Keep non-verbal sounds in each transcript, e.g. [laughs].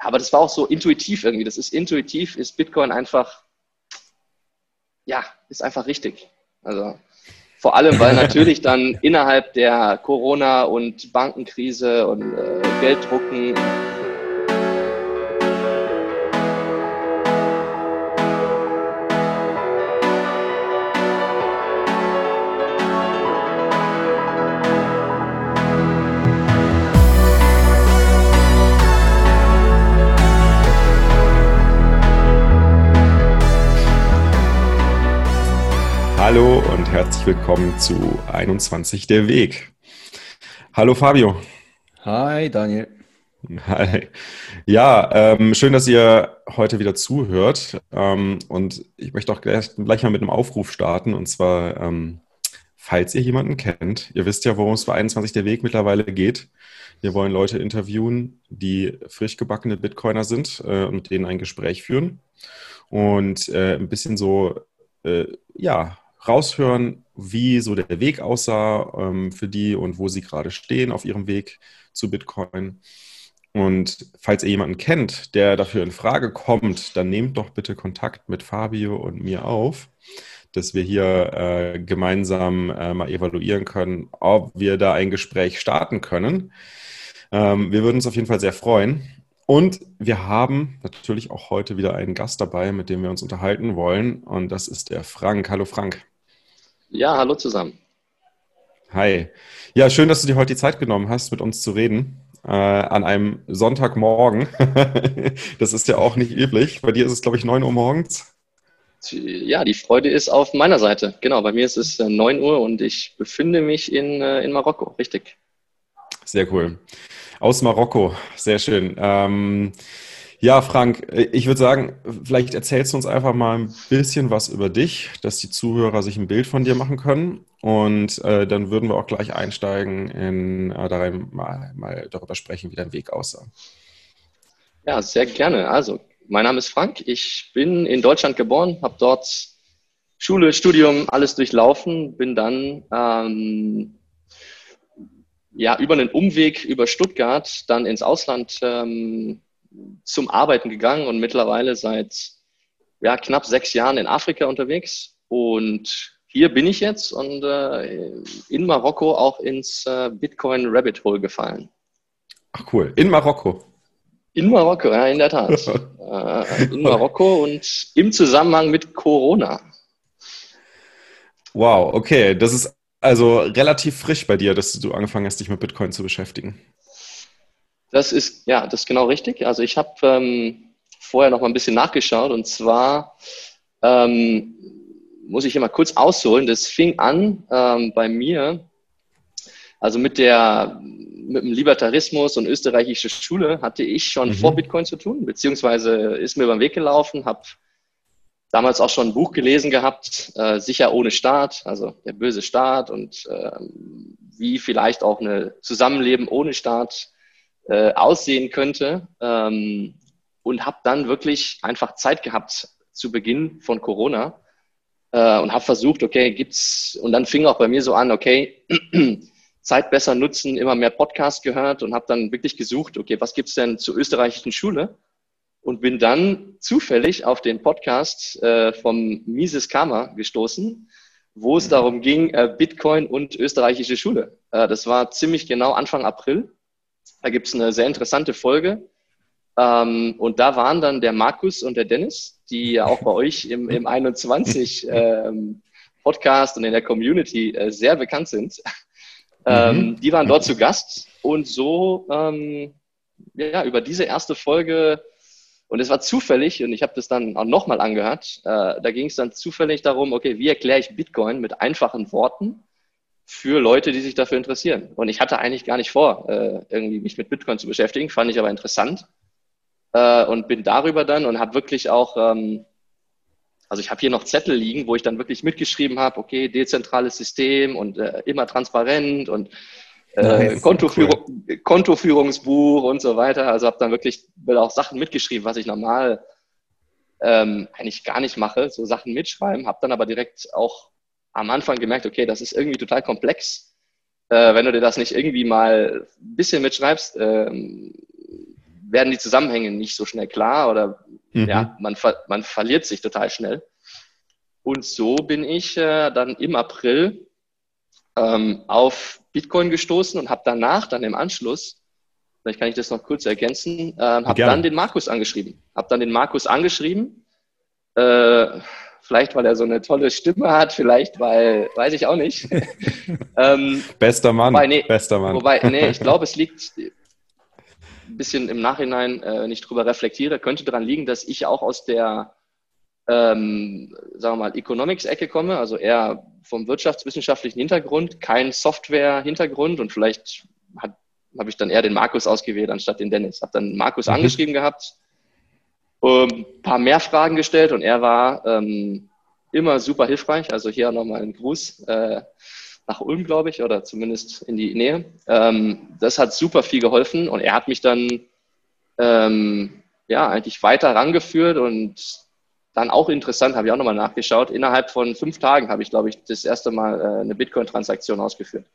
aber das war auch so intuitiv irgendwie. Das ist intuitiv, ist Bitcoin einfach, ja, ist einfach richtig. Also vor allem, weil [laughs] natürlich dann innerhalb der Corona- und Bankenkrise und äh, Gelddrucken herzlich willkommen zu 21 der Weg. Hallo Fabio. Hi Daniel. Hi. Ja, ähm, schön, dass ihr heute wieder zuhört. Ähm, und ich möchte auch gleich, gleich, mal mit einem Aufruf starten. Und zwar, ähm, falls ihr jemanden kennt, ihr wisst ja, worum es bei 21 der Weg mittlerweile geht. Wir wollen Leute interviewen, die frisch gebackene Bitcoiner sind äh, und mit denen ein Gespräch führen. Und äh, ein bisschen so, äh, ja, raushören, wie so der Weg aussah ähm, für die und wo sie gerade stehen auf ihrem Weg zu Bitcoin. Und falls ihr jemanden kennt, der dafür in Frage kommt, dann nehmt doch bitte Kontakt mit Fabio und mir auf, dass wir hier äh, gemeinsam äh, mal evaluieren können, ob wir da ein Gespräch starten können. Ähm, wir würden uns auf jeden Fall sehr freuen. Und wir haben natürlich auch heute wieder einen Gast dabei, mit dem wir uns unterhalten wollen. Und das ist der Frank. Hallo Frank. Ja, hallo zusammen. Hi. Ja, schön, dass du dir heute die Zeit genommen hast, mit uns zu reden. Äh, an einem Sonntagmorgen. [laughs] das ist ja auch nicht üblich. Bei dir ist es, glaube ich, 9 Uhr morgens. Ja, die Freude ist auf meiner Seite. Genau, bei mir ist es 9 äh, Uhr und ich befinde mich in, äh, in Marokko. Richtig. Sehr cool. Aus Marokko. Sehr schön. Ähm, ja, Frank, ich würde sagen, vielleicht erzählst du uns einfach mal ein bisschen was über dich, dass die Zuhörer sich ein Bild von dir machen können. Und äh, dann würden wir auch gleich einsteigen in äh, darin mal, mal darüber sprechen, wie dein Weg aussah. Ja, sehr gerne. Also, mein Name ist Frank. Ich bin in Deutschland geboren, habe dort Schule, Studium, alles durchlaufen, bin dann ähm, ja über einen Umweg über Stuttgart dann ins Ausland ähm, zum Arbeiten gegangen und mittlerweile seit ja, knapp sechs Jahren in Afrika unterwegs. Und hier bin ich jetzt und äh, in Marokko auch ins äh, Bitcoin Rabbit Hole gefallen. Ach cool, in Marokko. In Marokko, ja, in der Tat. [laughs] äh, in Marokko und im Zusammenhang mit Corona. Wow, okay. Das ist also relativ frisch bei dir, dass du angefangen hast, dich mit Bitcoin zu beschäftigen. Das ist, ja, das ist genau richtig. Also ich habe ähm, vorher noch mal ein bisschen nachgeschaut und zwar ähm, muss ich hier mal kurz ausholen. Das fing an ähm, bei mir, also mit der mit dem Libertarismus und österreichische Schule hatte ich schon mhm. vor Bitcoin zu tun, beziehungsweise ist mir über den Weg gelaufen, habe damals auch schon ein Buch gelesen gehabt, äh, Sicher ohne Staat, also der böse Staat und äh, wie vielleicht auch ein Zusammenleben ohne Staat äh, aussehen könnte. Ähm, und habe dann wirklich einfach Zeit gehabt zu Beginn von Corona äh, und habe versucht, okay, gibt's und dann fing auch bei mir so an, okay, [clears throat] Zeit besser nutzen, immer mehr Podcasts gehört und habe dann wirklich gesucht, okay, was gibt's denn zur österreichischen Schule? Und bin dann zufällig auf den Podcast äh, vom Mises Karma gestoßen, wo es darum ging, äh, Bitcoin und österreichische Schule. Äh, das war ziemlich genau Anfang April. Da gibt es eine sehr interessante Folge. Ähm, und da waren dann der Markus und der Dennis, die ja auch bei euch im, im [laughs] 21 ähm, Podcast und in der Community äh, sehr bekannt sind. Ähm, mhm. Die waren dort zu Gast und so ähm, ja, über diese erste Folge, und es war zufällig, und ich habe das dann auch nochmal angehört, äh, da ging es dann zufällig darum, okay, wie erkläre ich Bitcoin mit einfachen Worten für Leute, die sich dafür interessieren. Und ich hatte eigentlich gar nicht vor, äh, irgendwie mich mit Bitcoin zu beschäftigen, fand ich aber interessant äh, und bin darüber dann und habe wirklich auch, ähm, also ich habe hier noch Zettel liegen, wo ich dann wirklich mitgeschrieben habe, okay, dezentrales System und äh, immer transparent und äh, nice, Kontoführung, cool. Kontoführungsbuch und so weiter. Also habe dann wirklich auch Sachen mitgeschrieben, was ich normal ähm, eigentlich gar nicht mache, so Sachen mitschreiben, habe dann aber direkt auch am Anfang gemerkt, okay, das ist irgendwie total komplex. Äh, wenn du dir das nicht irgendwie mal ein bisschen mitschreibst, ähm, werden die Zusammenhänge nicht so schnell klar oder mhm. ja, man, ver man verliert sich total schnell. Und so bin ich äh, dann im April ähm, auf Bitcoin gestoßen und habe danach, dann im Anschluss, vielleicht kann ich das noch kurz ergänzen, äh, habe dann den Markus angeschrieben. Habe dann den Markus angeschrieben, äh, vielleicht weil er so eine tolle Stimme hat, vielleicht weil, weiß ich auch nicht. [laughs] ähm, bester Mann, wobei, nee, bester Mann. Wobei, nee, ich [laughs] glaube, es liegt ein bisschen im Nachhinein, äh, wenn ich drüber reflektiere, könnte daran liegen, dass ich auch aus der ähm, sagen wir mal, Economics-Ecke komme, also eher vom wirtschaftswissenschaftlichen Hintergrund, kein Software-Hintergrund und vielleicht habe ich dann eher den Markus ausgewählt anstatt den Dennis. Habe dann Markus mhm. angeschrieben gehabt, ein ähm, paar mehr Fragen gestellt und er war ähm, immer super hilfreich. Also hier nochmal ein Gruß äh, nach Ulm, glaube ich, oder zumindest in die Nähe. Ähm, das hat super viel geholfen und er hat mich dann ähm, ja eigentlich weiter rangeführt und dann auch interessant, habe ich auch nochmal nachgeschaut. Innerhalb von fünf Tagen habe ich, glaube ich, das erste Mal äh, eine Bitcoin-Transaktion ausgeführt.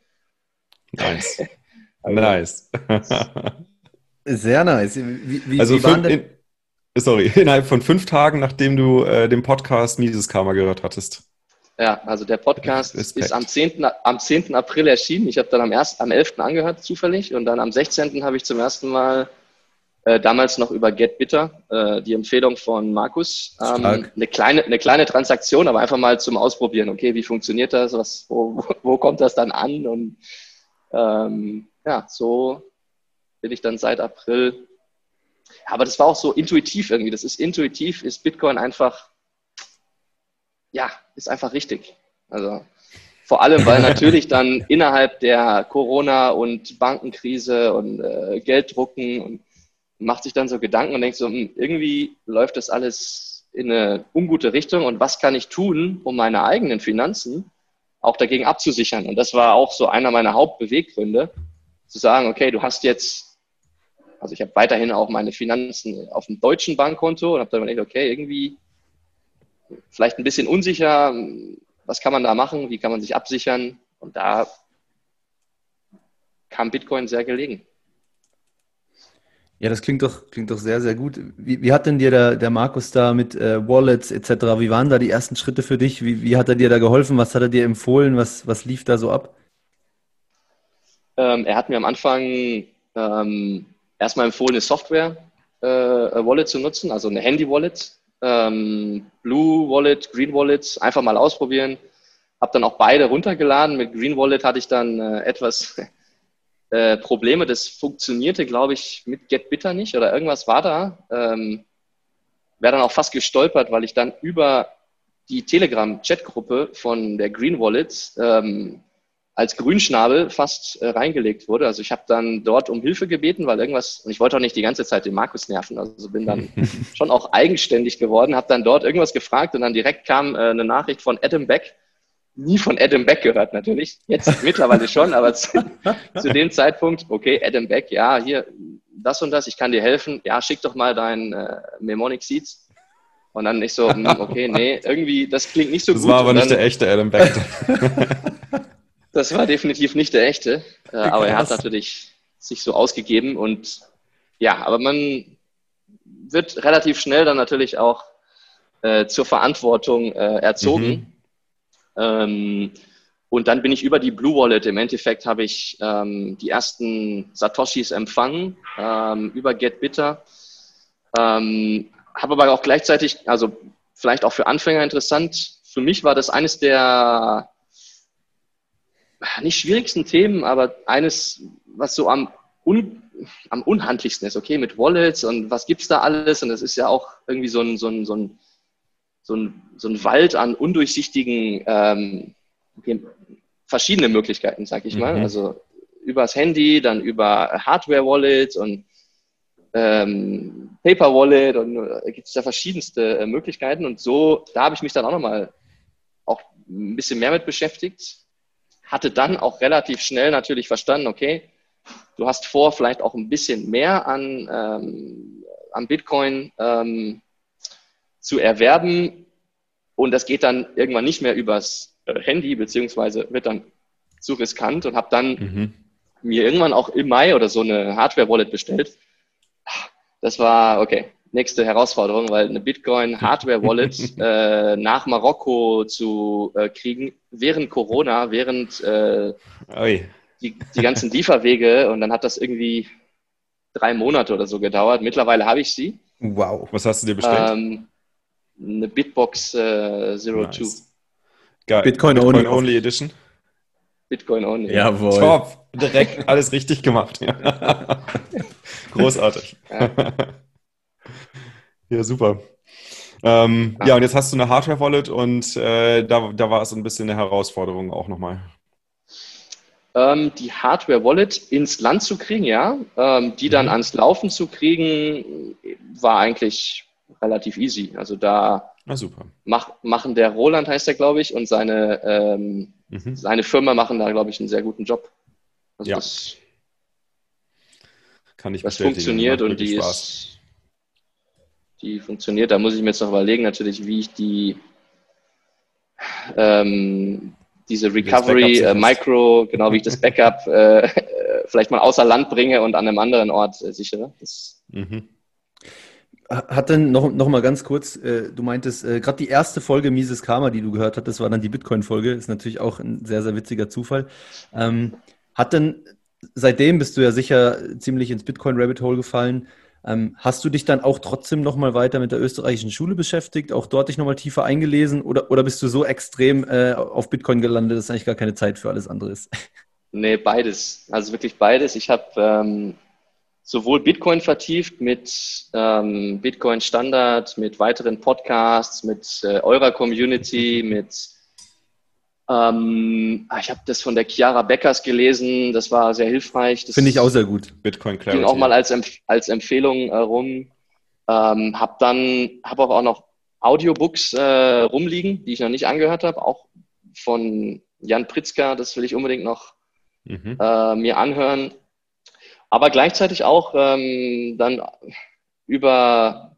Nice. [laughs] nice. Sehr nice. Wie, wie, also wie fünf, in, sorry, [laughs] innerhalb von fünf Tagen, nachdem du äh, den Podcast Mises Karma gehört hattest. Ja, also der Podcast Respekt. ist am 10. am 10. April erschienen. Ich habe dann am, 1., am 11. angehört, zufällig. Und dann am 16. habe ich zum ersten Mal äh, damals noch über Get Bitter, äh, die Empfehlung von Markus. Ähm, eine, kleine, eine kleine Transaktion, aber einfach mal zum Ausprobieren. Okay, wie funktioniert das? Was, wo, wo kommt das dann an? Und ähm, ja, so bin ich dann seit April. Aber das war auch so intuitiv irgendwie. Das ist intuitiv, ist Bitcoin einfach, ja, ist einfach richtig. Also vor allem, weil [laughs] natürlich dann innerhalb der Corona- und Bankenkrise und äh, Gelddrucken und macht sich dann so Gedanken und denkt so, hm, irgendwie läuft das alles in eine ungute Richtung und was kann ich tun, um meine eigenen Finanzen auch dagegen abzusichern? Und das war auch so einer meiner Hauptbeweggründe, zu sagen, okay, du hast jetzt, also ich habe weiterhin auch meine Finanzen auf dem deutschen Bankkonto und habe dann überlegt, okay, irgendwie vielleicht ein bisschen unsicher, was kann man da machen, wie kann man sich absichern? Und da kam Bitcoin sehr gelegen. Ja, das klingt doch, klingt doch sehr, sehr gut. Wie, wie hat denn dir der, der Markus da mit äh, Wallets etc., wie waren da die ersten Schritte für dich? Wie, wie hat er dir da geholfen? Was hat er dir empfohlen? Was, was lief da so ab? Ähm, er hat mir am Anfang ähm, erstmal empfohlen, eine Software-Wallet äh, zu nutzen, also eine Handy-Wallet. Ähm, Blue Wallet, Green Wallet, einfach mal ausprobieren. Habe dann auch beide runtergeladen. Mit Green Wallet hatte ich dann äh, etwas [laughs] äh, Probleme. Das funktionierte, glaube ich, mit GetBitter nicht oder irgendwas war da. Ähm, Wäre dann auch fast gestolpert, weil ich dann über die Telegram-Chatgruppe von der Green Wallet ähm, als Grünschnabel fast äh, reingelegt wurde. Also ich habe dann dort um Hilfe gebeten, weil irgendwas, und ich wollte auch nicht die ganze Zeit den Markus nerven, also bin dann [laughs] schon auch eigenständig geworden, habe dann dort irgendwas gefragt und dann direkt kam äh, eine Nachricht von Adam Beck, nie von Adam Beck gehört natürlich. Jetzt [laughs] mittlerweile schon, aber zu, zu, dem Zeitpunkt, okay, Adam Beck, ja, hier, das und das, ich kann dir helfen. Ja, schick doch mal dein äh, Mnemonic Seeds. Und dann nicht so, hm, okay, nee, irgendwie, das klingt nicht so das gut. Das war aber nicht der echte Adam Beck. [laughs] das war definitiv nicht der echte, äh, aber er hat natürlich sich so ausgegeben und ja, aber man wird relativ schnell dann natürlich auch äh, zur Verantwortung äh, erzogen. Mhm. Ähm, und dann bin ich über die Blue Wallet, im Endeffekt habe ich ähm, die ersten Satoshis empfangen ähm, über GetBitter. Ähm, habe aber auch gleichzeitig, also vielleicht auch für Anfänger interessant, für mich war das eines der nicht schwierigsten Themen, aber eines, was so am, un, am unhandlichsten ist, okay, mit Wallets und was gibt's da alles und das ist ja auch irgendwie so ein, so ein, so ein so ein, so ein Wald an undurchsichtigen, ähm, verschiedene Möglichkeiten, sag ich mal. Mhm. Also übers Handy, dann über Hardware-Wallet und ähm, Paper-Wallet und äh, gibt es da verschiedenste äh, Möglichkeiten. Und so, da habe ich mich dann auch nochmal auch ein bisschen mehr mit beschäftigt. Hatte dann auch relativ schnell natürlich verstanden, okay, du hast vor, vielleicht auch ein bisschen mehr an, ähm, an Bitcoin ähm, zu erwerben. Und das geht dann irgendwann nicht mehr übers äh, Handy, beziehungsweise wird dann zu riskant und habe dann mhm. mir irgendwann auch im Mai oder so eine Hardware-Wallet bestellt. das war, okay, nächste Herausforderung, weil eine Bitcoin-Hardware-Wallet [laughs] äh, nach Marokko zu äh, kriegen, während Corona, während äh, die, die ganzen Lieferwege und dann hat das irgendwie drei Monate oder so gedauert. Mittlerweile habe ich sie. Wow. Was hast du dir bestellt? Ähm, eine Bitbox äh, Zero nice. Two. Geil. Bitcoin, Bitcoin Only, Only Edition. Bitcoin Only. Jawohl. Top. Direkt alles richtig gemacht. [laughs] Großartig. Ja. Ja, super. Ähm, ja. ja. und jetzt hast du eine Hardware-Wallet und äh, da, da war es ein bisschen eine Herausforderung auch nochmal. Ähm, die Hardware-Wallet ins Land zu kriegen, ja. Ähm, die dann mhm. ans Laufen zu kriegen, war eigentlich relativ easy. Also da super. Mach, machen der Roland heißt er, glaube ich, und seine, ähm, mhm. seine Firma machen da, glaube ich, einen sehr guten Job. Also ja. das, kann ich das funktioniert und die Spaß. ist die funktioniert. Da muss ich mir jetzt noch überlegen, natürlich, wie ich die ähm, diese Recovery äh, Micro, genau wie ich das Backup [laughs] äh, vielleicht mal außer Land bringe und an einem anderen Ort äh, sichere. Das, mhm. Hat denn noch, noch mal ganz kurz, äh, du meintest, äh, gerade die erste Folge Mises Karma, die du gehört hattest, war dann die Bitcoin-Folge, ist natürlich auch ein sehr, sehr witziger Zufall. Ähm, hat denn, seitdem bist du ja sicher ziemlich ins Bitcoin-Rabbit Hole gefallen, hast du dich dann auch trotzdem noch mal weiter mit der österreichischen Schule beschäftigt, auch dort dich noch mal tiefer eingelesen oder, oder bist du so extrem äh, auf Bitcoin gelandet, dass eigentlich gar keine Zeit für alles andere ist? [laughs] Nee, beides. Also wirklich beides. Ich habe ähm, sowohl Bitcoin vertieft mit ähm, Bitcoin Standard, mit weiteren Podcasts, mit äh, eurer Community, mit ähm, ah, ich habe das von der Chiara Beckers gelesen, das war sehr hilfreich. Finde ich auch sehr gut. Bitcoin Clarity. Ging auch mal als, Empf als Empfehlung äh, rum. Ähm, habe dann, habe auch noch Audiobooks äh, rumliegen, die ich noch nicht angehört habe, auch von Jan Pritzker, das will ich unbedingt noch mhm. äh, mir anhören. Aber gleichzeitig auch ähm, dann über,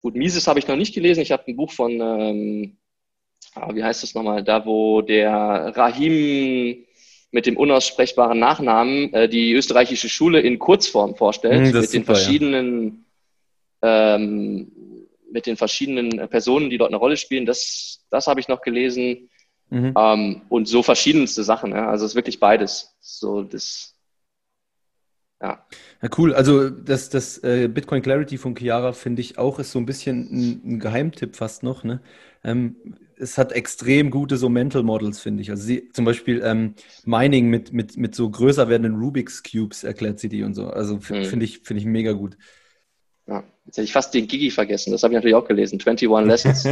gut, Mises habe ich noch nicht gelesen. Ich habe ein Buch von, ähm, ah, wie heißt das nochmal, da wo der Rahim mit dem unaussprechbaren Nachnamen äh, die österreichische Schule in Kurzform vorstellt, mm, mit den verschiedenen ja. ähm, mit den verschiedenen Personen, die dort eine Rolle spielen. Das, das habe ich noch gelesen. Mhm. Ähm, und so verschiedenste Sachen. Ja. Also es ist wirklich beides. So das ja. ja, cool. Also das, das äh, Bitcoin Clarity von Chiara finde ich auch ist so ein bisschen ein, ein Geheimtipp fast noch. Ne? Ähm, es hat extrem gute so Mental Models, finde ich. Also sie zum Beispiel ähm, Mining mit, mit, mit so größer werdenden Rubik's Cubes erklärt sie die und so. Also mhm. finde ich, finde ich mega gut. Ja, jetzt hätte ich fast den Gigi vergessen. Das habe ich natürlich auch gelesen. 21 [laughs] Lessons.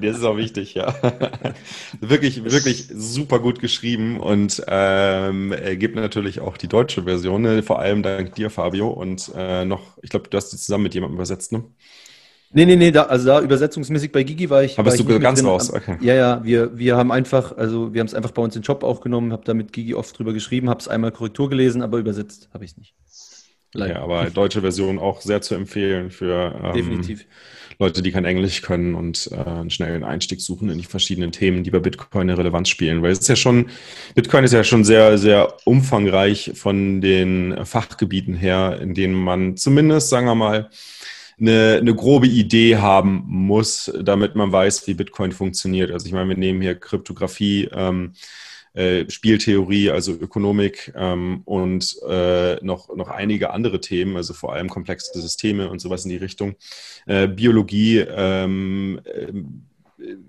das ist auch wichtig, ja. [laughs] wirklich, wirklich super gut geschrieben und ähm, gibt natürlich auch die deutsche Version, ne? vor allem dank dir, Fabio. Und äh, noch, ich glaube, du hast die zusammen mit jemandem übersetzt, ne? Nee, nee, nee, da, also da übersetzungsmäßig bei Gigi war ich. Aber bist du ganz raus, okay. Ja, ja, wir, wir haben einfach, also wir haben es einfach bei uns in den Job aufgenommen, habe da mit Gigi oft drüber geschrieben, habe es einmal Korrektur gelesen, aber übersetzt habe ich es nicht. Ja, aber deutsche Version auch sehr zu empfehlen für ähm, Leute, die kein Englisch können und äh, einen schnellen Einstieg suchen in die verschiedenen Themen, die bei Bitcoin eine Relevanz spielen. Weil es ist ja schon, Bitcoin ist ja schon sehr, sehr umfangreich von den Fachgebieten her, in denen man zumindest, sagen wir mal, eine, eine grobe Idee haben muss, damit man weiß, wie Bitcoin funktioniert. Also ich meine, wir nehmen hier Kryptographie, ähm, äh, Spieltheorie, also Ökonomik ähm, und äh, noch, noch einige andere Themen, also vor allem komplexe Systeme und sowas in die Richtung. Äh, Biologie, ähm, äh,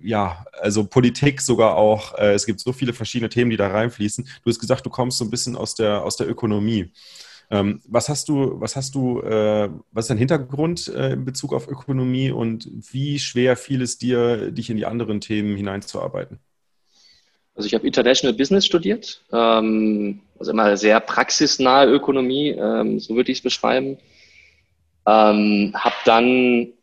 ja, also Politik sogar auch. Äh, es gibt so viele verschiedene Themen, die da reinfließen. Du hast gesagt, du kommst so ein bisschen aus der, aus der Ökonomie. Ähm, was hast du, was hast du, äh, was ist dein Hintergrund äh, in Bezug auf Ökonomie und wie schwer fiel es dir, dich in die anderen Themen hineinzuarbeiten? Also ich habe International Business studiert, ähm, also immer sehr praxisnahe Ökonomie, ähm, so würde ich es beschreiben. Ähm, habe dann,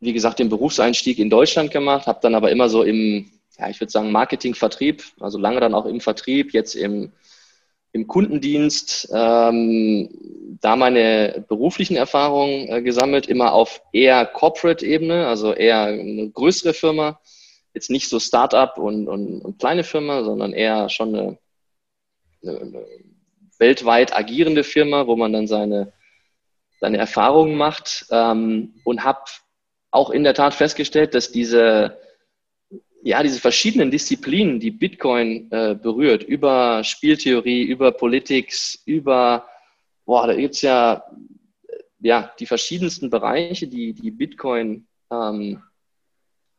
wie gesagt, den Berufseinstieg in Deutschland gemacht, habe dann aber immer so im, ja, ich würde sagen, Marketing, Vertrieb, also lange dann auch im Vertrieb, jetzt im, im Kundendienst, ähm, da meine beruflichen Erfahrungen äh, gesammelt, immer auf eher Corporate-Ebene, also eher eine größere Firma. Jetzt nicht so Start-up und, und, und, kleine Firma, sondern eher schon eine, eine, eine weltweit agierende Firma, wo man dann seine, seine Erfahrungen macht. Ähm, und habe auch in der Tat festgestellt, dass diese, ja, diese verschiedenen Disziplinen, die Bitcoin äh, berührt, über Spieltheorie, über Politics, über, boah, da gibt's ja, ja die verschiedensten Bereiche, die, die Bitcoin ähm,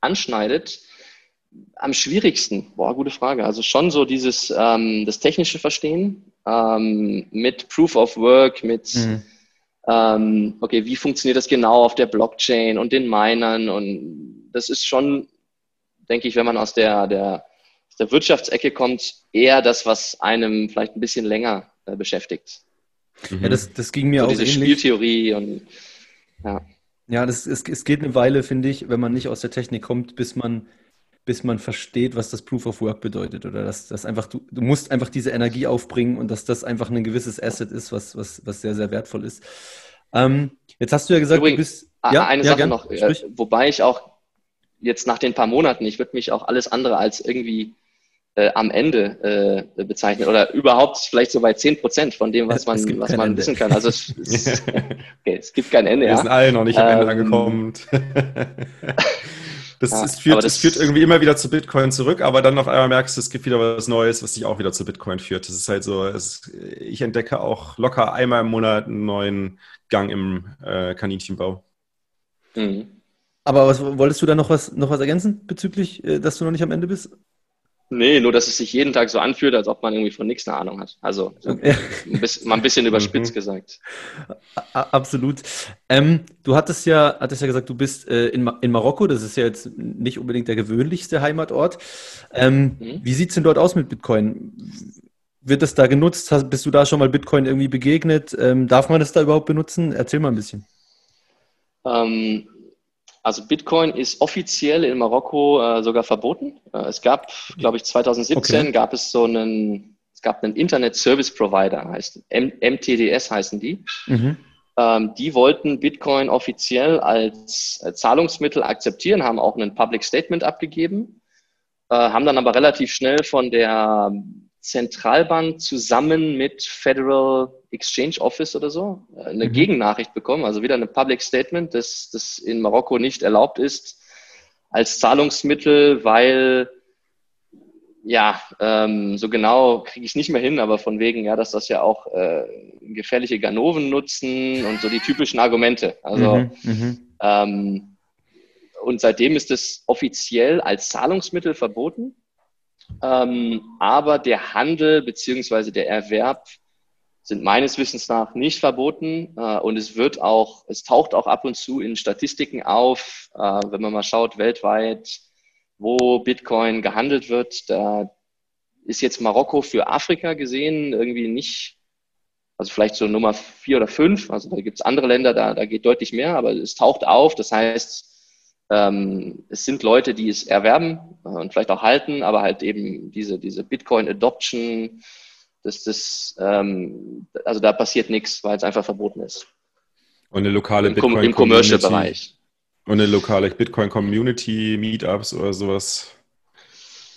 anschneidet. Am schwierigsten, boah, gute Frage. Also schon so dieses, ähm, das technische Verstehen ähm, mit Proof of Work, mit mhm ähm, okay, wie funktioniert das genau auf der Blockchain und den Minern und das ist schon, denke ich, wenn man aus der, der, aus der Wirtschaftsecke kommt, eher das, was einem vielleicht ein bisschen länger äh, beschäftigt. Ja, das, das ging mir so auch diese ähnlich. Spieltheorie und ja. Ja, das, es, es geht eine Weile, finde ich, wenn man nicht aus der Technik kommt, bis man bis man versteht, was das Proof of Work bedeutet oder dass das einfach du, du musst einfach diese Energie aufbringen und dass das einfach ein gewisses Asset ist, was, was, was sehr, sehr wertvoll ist. Ähm, jetzt hast du ja gesagt, Übrigens, du bist. Ja, eine ja, Sache gern. noch, äh, wobei ich auch jetzt nach den paar Monaten, ich würde mich auch alles andere als irgendwie äh, am Ende äh, bezeichnen oder überhaupt vielleicht so bei 10 Prozent von dem, was man, was man wissen kann. Also es, [laughs] es, okay, es gibt kein Ende. Wir ja. sind alle noch nicht am Ende ähm, angekommen. [laughs] Das, ja, es, führt, das, es führt irgendwie immer wieder zu Bitcoin zurück, aber dann auf einmal merkst du, es gibt wieder was Neues, was dich auch wieder zu Bitcoin führt. Das ist halt so, es, ich entdecke auch locker einmal im Monat einen neuen Gang im äh, Kaninchenbau. Mhm. Aber was, wolltest du da noch was, noch was ergänzen bezüglich, äh, dass du noch nicht am Ende bist? Nee, nur dass es sich jeden Tag so anfühlt, als ob man irgendwie von nichts eine Ahnung hat. Also so ein bisschen, mal ein bisschen [laughs] überspitzt mhm. gesagt. Absolut. Ähm, du hattest ja, hattest ja gesagt, du bist äh, in, in Marokko, das ist ja jetzt nicht unbedingt der gewöhnlichste Heimatort. Ähm, mhm. Wie sieht es denn dort aus mit Bitcoin? Wird das da genutzt? Hast, bist du da schon mal Bitcoin irgendwie begegnet? Ähm, darf man das da überhaupt benutzen? Erzähl mal ein bisschen. Ähm, also Bitcoin ist offiziell in Marokko äh, sogar verboten. Äh, es gab, glaube ich, 2017 okay. gab es so einen, es gab einen Internet Service Provider, heißt M MTDS heißen die. Mhm. Ähm, die wollten Bitcoin offiziell als äh, Zahlungsmittel akzeptieren, haben auch ein Public Statement abgegeben, äh, haben dann aber relativ schnell von der Zentralbank zusammen mit Federal Exchange Office oder so äh, eine mhm. Gegennachricht bekommen, also wieder eine Public Statement, dass das in Marokko nicht erlaubt ist als Zahlungsmittel, weil ja, ähm, so genau kriege ich es nicht mehr hin, aber von wegen, ja, dass das ja auch äh, gefährliche Ganoven nutzen und so die typischen Argumente. Also mhm, mhm. ähm, und seitdem ist es offiziell als Zahlungsmittel verboten. Ähm, aber der Handel beziehungsweise der Erwerb sind meines Wissens nach nicht verboten äh, und es wird auch, es taucht auch ab und zu in Statistiken auf, äh, wenn man mal schaut weltweit, wo Bitcoin gehandelt wird. Da ist jetzt Marokko für Afrika gesehen irgendwie nicht, also vielleicht so Nummer vier oder fünf. Also da gibt es andere Länder, da, da geht deutlich mehr, aber es taucht auf. Das heißt, ähm, es sind Leute, die es erwerben äh, und vielleicht auch halten, aber halt eben diese, diese Bitcoin-Adoption, das, das, ähm, also da passiert nichts, weil es einfach verboten ist. Und eine lokale Im, Bitcoin Im Commercial-Bereich. Und eine lokale Bitcoin-Community, Meetups oder sowas.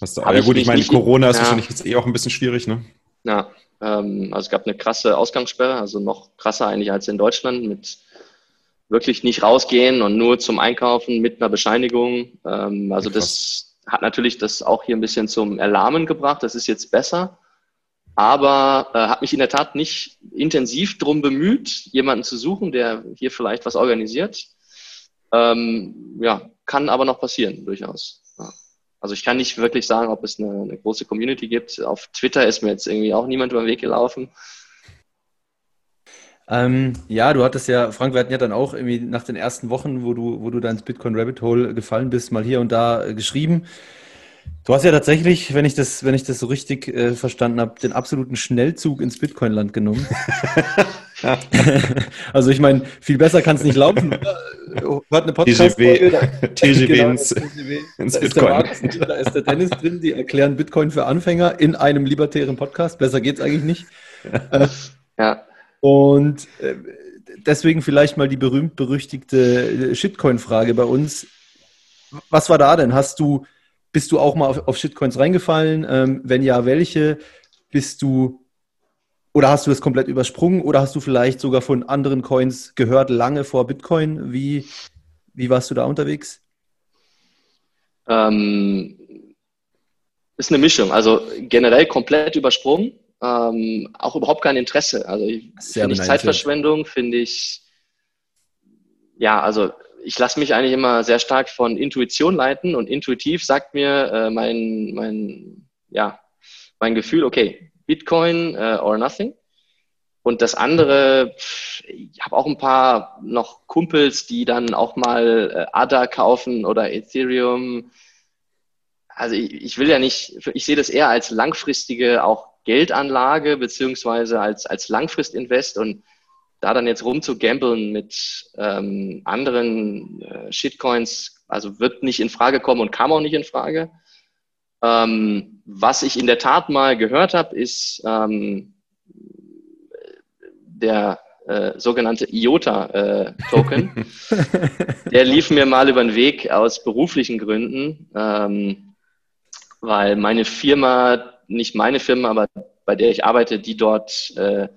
Hast du, ja gut, ich meine, nicht, Corona ist ja. wahrscheinlich jetzt eh auch ein bisschen schwierig, ne? Ja, ähm, also es gab eine krasse Ausgangssperre, also noch krasser eigentlich als in Deutschland mit wirklich nicht rausgehen und nur zum Einkaufen mit einer Bescheinigung. Ähm, also das hat natürlich das auch hier ein bisschen zum Erlahmen gebracht. Das ist jetzt besser aber äh, habe mich in der Tat nicht intensiv darum bemüht, jemanden zu suchen, der hier vielleicht was organisiert. Ähm, ja, kann aber noch passieren, durchaus. Ja. Also ich kann nicht wirklich sagen, ob es eine, eine, große Community gibt. Auf Twitter ist mir jetzt irgendwie auch niemand über den Weg gelaufen. Ähm, ja, du hattest ja, Frank, wir hatten ja dann auch irgendwie nach den ersten Wochen, wo du, wo du da ins Bitcoin Rabbit Hole gefallen bist, mal hier und da äh, geschrieben. Du hast ja tatsächlich, wenn ich das, wenn ich das so richtig äh, verstanden habe, den absoluten Schnellzug ins Bitcoin-Land genommen. [laughs] also ich meine, viel besser kann es nicht laufen. Hört eine Podcast-Folge. TGW, [laughs] genau, ins, TGW. ins da Bitcoin. Ist da ist der Dennis drin, die erklären Bitcoin für Anfänger in einem libertären Podcast. Besser geht es eigentlich nicht. ja. Und äh, deswegen vielleicht mal die berühmt-berüchtigte Shitcoin-Frage bei uns. Was war da denn? Hast du bist du auch mal auf, auf Shitcoins reingefallen? Ähm, wenn ja, welche? Bist du Oder hast du es komplett übersprungen oder hast du vielleicht sogar von anderen Coins gehört, lange vor Bitcoin? Wie, wie warst du da unterwegs? Ähm, ist eine Mischung. Also generell komplett übersprungen. Ähm, auch überhaupt kein Interesse. Also finde ich Zeitverschwendung, finde ich, ja, also ich lasse mich eigentlich immer sehr stark von Intuition leiten und intuitiv sagt mir äh, mein, mein, ja, mein Gefühl, okay, Bitcoin äh, or nothing. Und das andere, ich habe auch ein paar noch Kumpels, die dann auch mal äh, ADA kaufen oder Ethereum. Also ich, ich will ja nicht, ich sehe das eher als langfristige auch Geldanlage beziehungsweise als, als Langfristinvest und da dann jetzt rumzugambeln mit ähm, anderen äh, Shitcoins, also wird nicht in Frage kommen und kam auch nicht in Frage. Ähm, was ich in der Tat mal gehört habe, ähm, der äh, sogenannte IOTA-Token. Äh, [laughs] der lief mir mal über den Weg aus beruflichen Gründen, ähm, weil meine Firma, nicht meine Firma, aber bei der ich arbeite, die dort äh,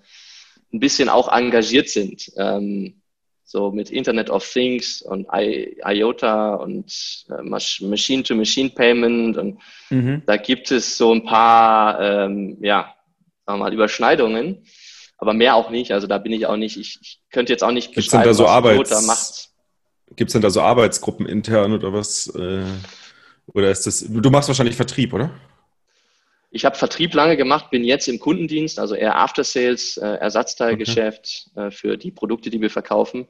ein bisschen auch engagiert sind. Ähm, so mit Internet of Things und I IOTA und äh, Machine-to-Machine-Payment und mhm. da gibt es so ein paar, ähm, ja, sagen wir mal, Überschneidungen aber mehr auch nicht. Also da bin ich auch nicht, ich, ich könnte jetzt auch nicht Gibt's beschreiben, da so was Arbeits da macht. Gibt es denn da so Arbeitsgruppen intern oder was? Äh, oder ist das, du machst wahrscheinlich Vertrieb, oder? Ich habe Vertrieb lange gemacht, bin jetzt im Kundendienst, also eher After Sales, äh, Ersatzteilgeschäft okay. äh, für die Produkte, die wir verkaufen.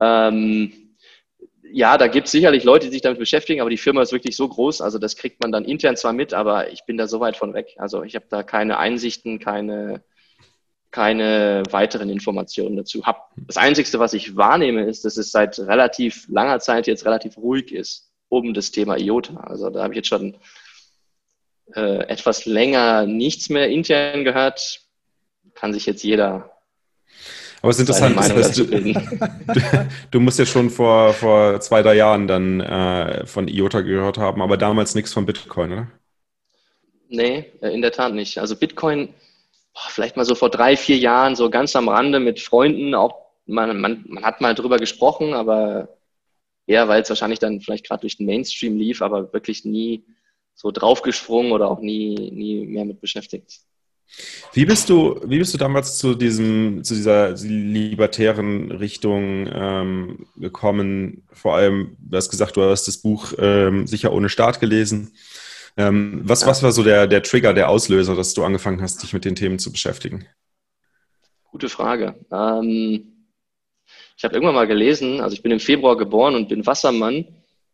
Ähm, ja, da gibt es sicherlich Leute, die sich damit beschäftigen, aber die Firma ist wirklich so groß, also das kriegt man dann intern zwar mit, aber ich bin da so weit von weg. Also ich habe da keine Einsichten, keine, keine weiteren Informationen dazu habe. Das Einzige, was ich wahrnehme, ist, dass es seit relativ langer Zeit jetzt relativ ruhig ist um das Thema IOTA. Also da habe ich jetzt schon äh, etwas länger nichts mehr intern gehört. Kann sich jetzt jeder. Aber es ist interessant, dass du, du, [laughs] [laughs] du, musst ja schon vor, vor zwei, drei Jahren dann äh, von IOTA gehört haben, aber damals nichts von Bitcoin, oder? Nee, äh, in der Tat nicht. Also Bitcoin vielleicht mal so vor drei, vier Jahren so ganz am Rande mit Freunden auch, man, man, man hat mal drüber gesprochen, aber eher, weil es wahrscheinlich dann vielleicht gerade durch den Mainstream lief, aber wirklich nie so draufgesprungen oder auch nie, nie mehr mit beschäftigt. Wie bist du, wie bist du damals zu diesem, zu dieser libertären Richtung ähm, gekommen? Vor allem, du hast gesagt, du hast das Buch ähm, sicher ohne Start gelesen. Ähm, was, ja. was war so der, der Trigger, der Auslöser, dass du angefangen hast, dich mit den Themen zu beschäftigen? Gute Frage. Ähm, ich habe irgendwann mal gelesen, also ich bin im Februar geboren und bin Wassermann.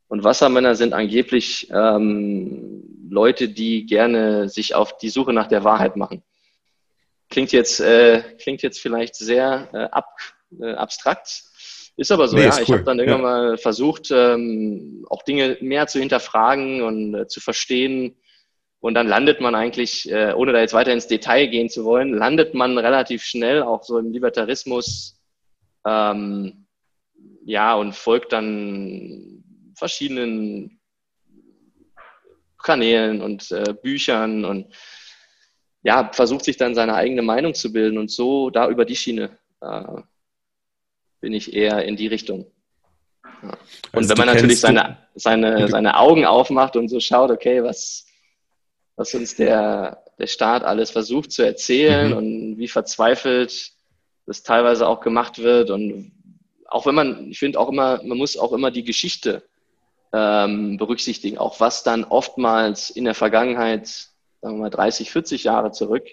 Und Wassermänner sind angeblich ähm, Leute, die gerne sich auf die Suche nach der Wahrheit machen. Klingt jetzt, äh, klingt jetzt vielleicht sehr äh, ab, äh, abstrakt, ist aber so, nee, ja. Ich habe dann irgendwann ja. mal versucht, ähm, auch Dinge mehr zu hinterfragen und äh, zu verstehen. Und dann landet man eigentlich, äh, ohne da jetzt weiter ins Detail gehen zu wollen, landet man relativ schnell auch so im Libertarismus, ähm, ja, und folgt dann verschiedenen Kanälen und äh, Büchern und ja, versucht sich dann seine eigene Meinung zu bilden und so da über die Schiene äh, bin ich eher in die Richtung. Ja. Und also wenn man natürlich seine, seine, seine Augen aufmacht und so schaut, okay, was, was uns der, der Staat alles versucht zu erzählen mhm. und wie verzweifelt das teilweise auch gemacht wird und auch wenn man, ich finde auch immer, man muss auch immer die Geschichte ähm, berücksichtigen, auch was dann oftmals in der Vergangenheit, sagen wir mal 30, 40 Jahre zurück